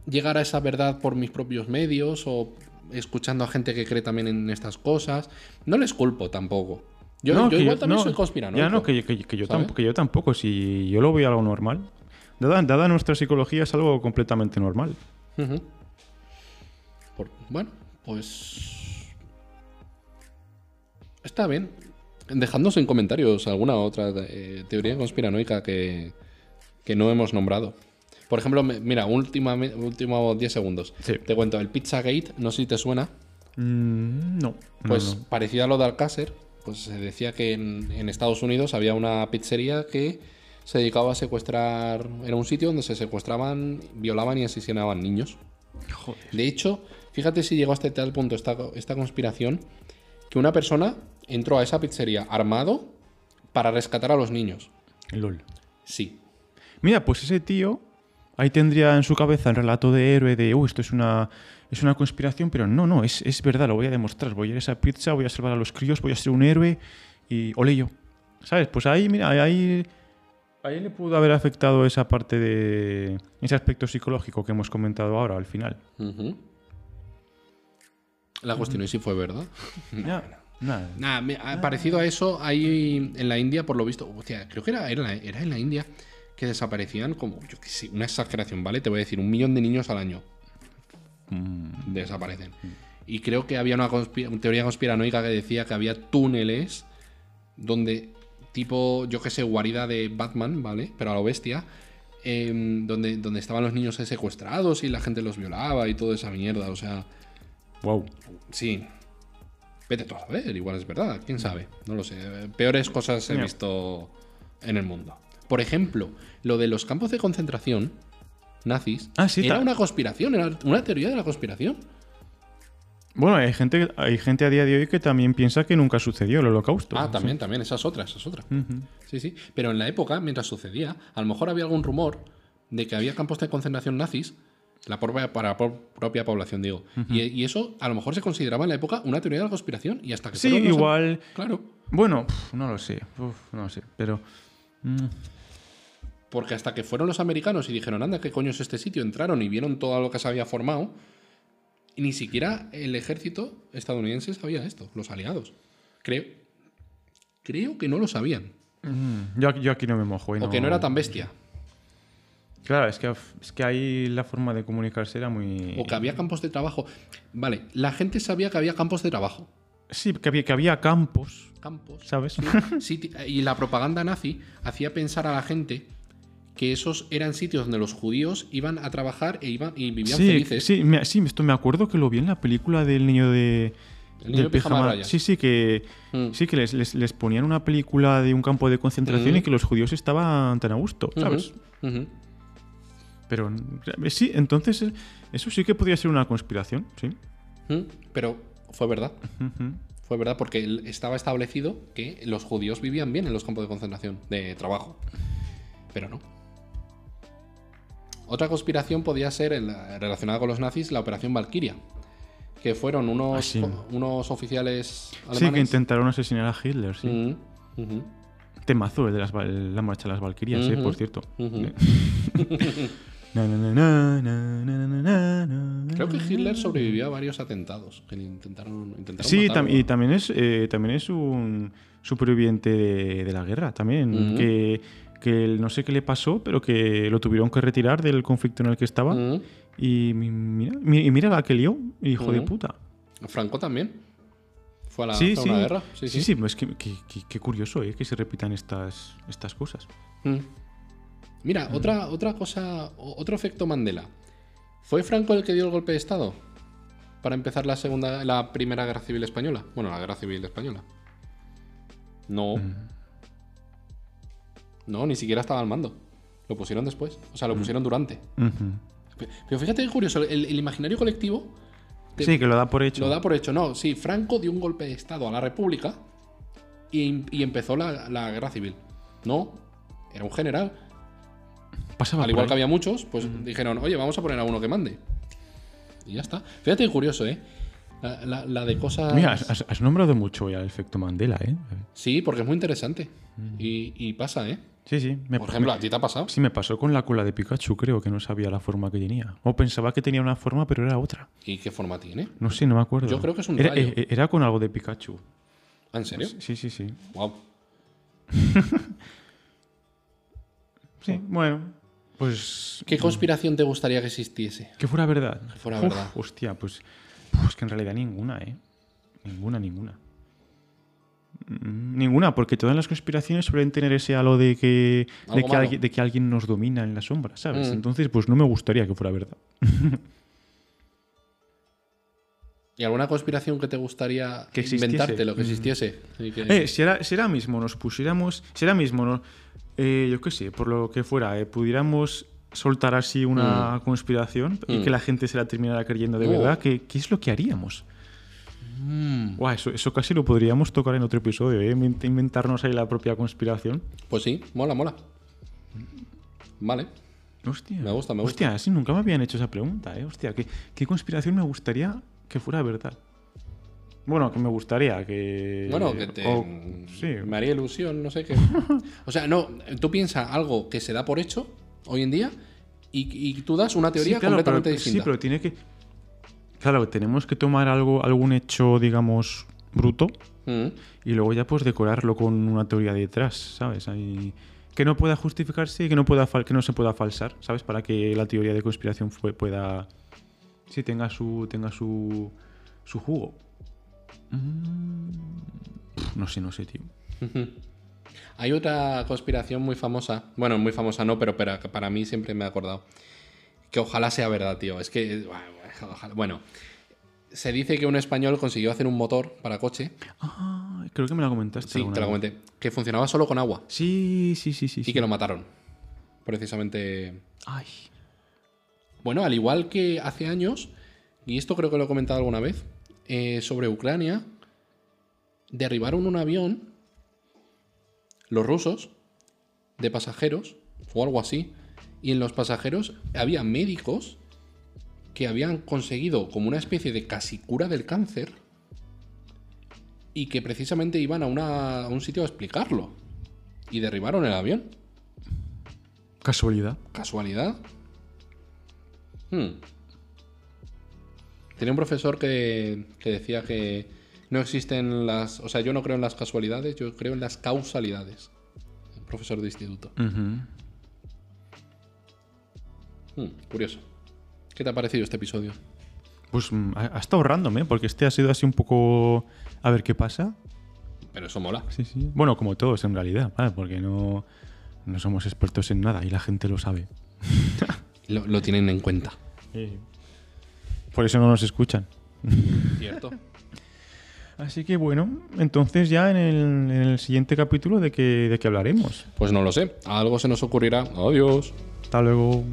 S1: llegar a esa verdad por mis propios medios o escuchando a gente que cree también en estas cosas. No les culpo tampoco. Yo,
S2: No,
S1: yo
S2: que
S1: igual también
S2: no,
S1: soy conspiranoico.
S2: Ya no, que, que- que yo tampoco, que yo tampoco. Si yo lo veo algo normal. Dada, dada nuestra psicología, es algo completamente normal.
S1: Por- bueno, pues. Está bien. Dejadnos en comentarios alguna otra eh, teoría conspiranoica que, que no hemos nombrado. Por ejemplo, me- mira, última, últimos 10 segundos.
S2: Sí.
S1: Te cuento, el Pizzagate, no sé si te suena.
S2: Mm, no. no,
S1: Pues
S2: no.
S1: parecido a lo de Alcácer, pues se decía que en, en Estados Unidos había una pizzería que se dedicaba a secuestrar. Era un sitio donde se secuestraban, violaban y asesinaban niños.
S2: Joder.
S1: De hecho, fíjate si llegó hasta tal punto esta, esta conspiración que una persona entró a esa pizzería armado para rescatar a los niños.
S2: LOL.
S1: Sí.
S2: Mira, pues ese tío ahí tendría en su cabeza el relato de héroe de, oh, esto es una, es una conspiración, pero no, no, es, es verdad, lo voy a demostrar. Voy a ir a esa pizza, voy a salvar a los críos, voy a ser un héroe y ole yo. ¿Sabes? Pues ahí, mira, ahí, ahí le pudo haber afectado esa parte de... ese aspecto psicológico que hemos comentado ahora al final.
S1: La cuestión es si fue verdad.
S2: Ya, (laughs) nada.
S1: Nada, me- ah, parecido a eso, hay en la India, por lo visto, hostia, creo que era, era, era en la India, que desaparecían como, yo qué sé, una exageración, ¿vale? Te voy a decir, un millón de niños al año
S2: Mm,
S1: desaparecen. Y creo que había una teoría conspiranoica que decía que había túneles donde, tipo, yo qué sé, guarida de Batman, ¿vale? Pero a lo bestia, em, donde, donde estaban los niños secuestrados y la gente los violaba y toda esa mierda, o sea,
S2: wow.
S1: sí. Vete tú a ver, igual es verdad, quién sabe, no lo sé. Peores cosas he visto en el mundo. Por ejemplo, lo de los campos de concentración nazis
S2: Ah, sí,
S1: era una conspiración, era una teoría de la conspiración.
S2: Bueno, hay gente, hay gente a día de hoy que también piensa que nunca sucedió el holocausto.
S1: Ah, también, también, esa es otra, esa es otra. Sí, sí. Pero en la época, mientras sucedía, a lo mejor había algún rumor de que había campos de concentración nazis, la propia, para la pro- propia población, digo. y, y eso a lo mejor se consideraba en la época una teoría de la conspiración y hasta que
S2: Sí, igual...
S1: Claro.
S2: Bueno, pf, no lo sé. Uf, no lo sé. Pero... mm,
S1: Porque hasta que fueron los americanos y dijeron, anda, ¿qué coño es este sitio? Entraron y vieron todo lo que se había formado. Y ni siquiera el ejército estadounidense sabía esto, los aliados. Creo. Creo que no lo sabían.
S2: mm, yo, aquí- yo aquí no me mojo. ¿eh?
S1: O que no era tan bestia.
S2: Claro, es que, es que ahí la forma de comunicarse era muy...
S1: O que había campos de trabajo. Vale, la gente sabía que había campos de trabajo.
S2: Sí, que había, que había campos,
S1: campos.
S2: ¿sabes?
S1: Sí, (laughs) y la propaganda nazi hacía pensar a la gente que esos eran sitios donde los judíos iban a trabajar e iban y vivían
S2: sí,
S1: felices.
S2: sí, me, sí, esto me acuerdo que lo vi en la película del niño de.
S1: El niño
S2: del
S1: de pijama rayas.
S2: Sí, sí, que,
S1: Mm.
S2: sí, que les, les- les ponían una película de un campo de concentración
S1: Ujú.
S2: y que los judíos estaban tan a gusto, ¿sabes?
S1: Ujú.
S2: Pero sí, entonces eso sí que podría ser una conspiración, sí.
S1: Mm, Pero fue verdad. Fue verdad porque estaba establecido que los judíos vivían bien en los campos de concentración, de trabajo. Pero no. Otra conspiración podía ser relacionada con los nazis, la Operación Valkyria. Que fueron unos,
S2: Ah, sí.
S1: unos oficiales
S2: Sí,
S1: alemanes.
S2: que intentaron asesinar a Hitler, sí.
S1: Mm.
S2: Temazo el de las, la marcha de las Valquirias, eh, por cierto. (laughs)
S1: Creo que Hitler sobrevivió a varios atentados que intentaron, intentaron
S2: Sí, tam y también es, eh, también es un superviviente de, de la guerra, también. Que, que no sé qué le pasó, pero que lo tuvieron que retirar del conflicto en el que estaba. Y mira, y mira la que lió, hijo de puta.
S1: Franco también. Fue a la
S2: sí,
S1: sí. guerra.
S2: Sí,
S1: sí,
S2: sí. sí es que, que, que curioso ¿eh? que se repitan estas, estas cosas.
S1: Mm. Mira, otra, otra cosa, otro efecto Mandela. ¿Fue Franco el que dio el golpe de Estado? Para empezar la segunda, la primera guerra civil española. Bueno, la guerra civil española. No. No, ni siquiera estaba al mando. Lo pusieron después. O sea, lo pusieron durante. Pero fíjate qué curioso, el, el imaginario colectivo te-
S2: Sí, que lo da por hecho.
S1: lo da por hecho. No, sí, Franco dio un golpe de Estado a la República y, y empezó la, la guerra civil. No, era un general.
S2: Pasaba
S1: Al igual que había muchos, pues dijeron, oye, vamos a poner a uno que mande. Y ya está. Fíjate qué curioso, ¿eh? La, la- la de cosas.
S2: Mira, has, nombrado mucho ya el efecto Mandela, ¿eh?
S1: Sí, porque es muy interesante. Y, y pasa, ¿eh?
S2: Sí, sí. Me,
S1: Por ejemplo, ¿a ti te ha pasado?
S2: Sí, me pasó con la cola de Pikachu, creo que no sabía la forma que tenía. O pensaba que tenía una forma, pero era otra.
S1: ¿Y qué forma tiene?
S2: No sé, no me acuerdo.
S1: Yo creo que es un
S2: era,
S1: rayo.
S2: eh, era con algo de Pikachu.
S1: ¿Ah, ¿En serio?
S2: Sí, sí, sí.
S1: Wow. (laughs)
S2: Sí, bueno. Pues.
S1: ¿Qué conspiración te gustaría que existiese?
S2: Que fuera verdad.
S1: Que fuera
S2: Uf,
S1: verdad.
S2: Hostia, pues. Pues que en realidad ninguna, ¿eh? Ninguna, ninguna. Mm, Ninguna, porque todas las conspiraciones suelen tener ese halo de que, de que, alguien, de que alguien nos domina en la sombra, ¿sabes?
S1: Mm.
S2: Entonces, pues no me gustaría que fuera verdad. (laughs)
S1: ¿Y alguna conspiración que te gustaría
S2: Que
S1: inventarte, lo que
S2: Mm.
S1: existiese? Que-
S2: Eh, si, ahora, si ahora mismo nos pusiéramos, si ahora mismo, no- eh, yo qué sé, por lo que fuera, eh, pudiéramos soltar así una conspiración y
S1: Mm.
S2: que la gente se la terminara creyendo de
S1: Oh.
S2: verdad, ¿qué, qué es lo que haríamos?
S1: Mm,
S2: Buah, eso, eso casi lo podríamos tocar en otro episodio, ¿eh? Invent- inventarnos ahí la propia conspiración.
S1: Pues sí, mola, mola. Vale.
S2: Hostia.
S1: Me gusta, me gusta.
S2: Hostia, sí, nunca me habían hecho esa pregunta, ¿eh? Hostia, ¿qué, qué conspiración me gustaría que fuera verdad? Bueno, que me gustaría que...
S1: Bueno, que te.
S2: o- sí.
S1: Me haría ilusión, no sé qué. (laughs) o sea, no, tú piensas algo que se da por hecho hoy en día y, y tú das una teoría
S2: Sí, claro,
S1: completamente
S2: pero,
S1: distinta.
S2: Sí, pero tiene que. Claro, tenemos que tomar algo, algún hecho, digamos, bruto
S1: Mm,
S2: y luego ya pues decorarlo con una teoría detrás, ¿sabes? Ahí- que no pueda justificarse y que no, pueda fal- que no se pueda falsar, ¿sabes? Para que la teoría de conspiración fue- pueda. Sí, tenga su. tenga su. su jugo. Mm, No sé, no sé, tío.
S1: Hay otra conspiración muy famosa. Bueno, muy famosa no, pero para, para mí siempre me he acordado. Que ojalá sea verdad, tío. Es que. ojalá- Bueno. Se dice que un español consiguió hacer un motor para coche.
S2: Ah, creo que me la comentaste.
S1: Sí, te lo comenté. Que funcionaba solo con agua.
S2: Sí, sí, sí, sí.
S1: Y
S2: sí.
S1: que lo mataron. Precisamente
S2: Ay.
S1: Bueno, al igual que hace años, y esto creo que lo he comentado alguna vez, eh, sobre Ucrania, derribaron un avión, los rusos, de pasajeros, o algo así, y en los pasajeros había médicos que habían conseguido como una especie de casi cura del cáncer y que precisamente iban a, una- a un sitio a explicarlo. Y derribaron el avión.
S2: Casualidad.
S1: ¿Casualidad? Hmm. Tenía un profesor que, que decía que no existen las... O sea, yo no creo en las casualidades, yo creo en las causalidades. Profesor de instituto. Hmm, curioso. ¿Qué te ha parecido este episodio?
S2: Pues mm, ha, ha estado random, ¿eh? Porque este ha sido así un poco... A ver qué pasa.
S1: Pero eso mola.
S2: Sí, sí. Bueno, como todos en realidad, ¿vale? Porque no, no somos expertos en nada y la gente lo sabe. (laughs)
S1: Lo, lo tienen en cuenta.
S2: Por eso no nos escuchan.
S1: ¿Cierto?
S2: Así que bueno, entonces ya en el, en el siguiente capítulo de qué, de qué hablaremos.
S1: Pues no lo sé. Algo se nos ocurrirá. Adiós.
S2: Hasta luego.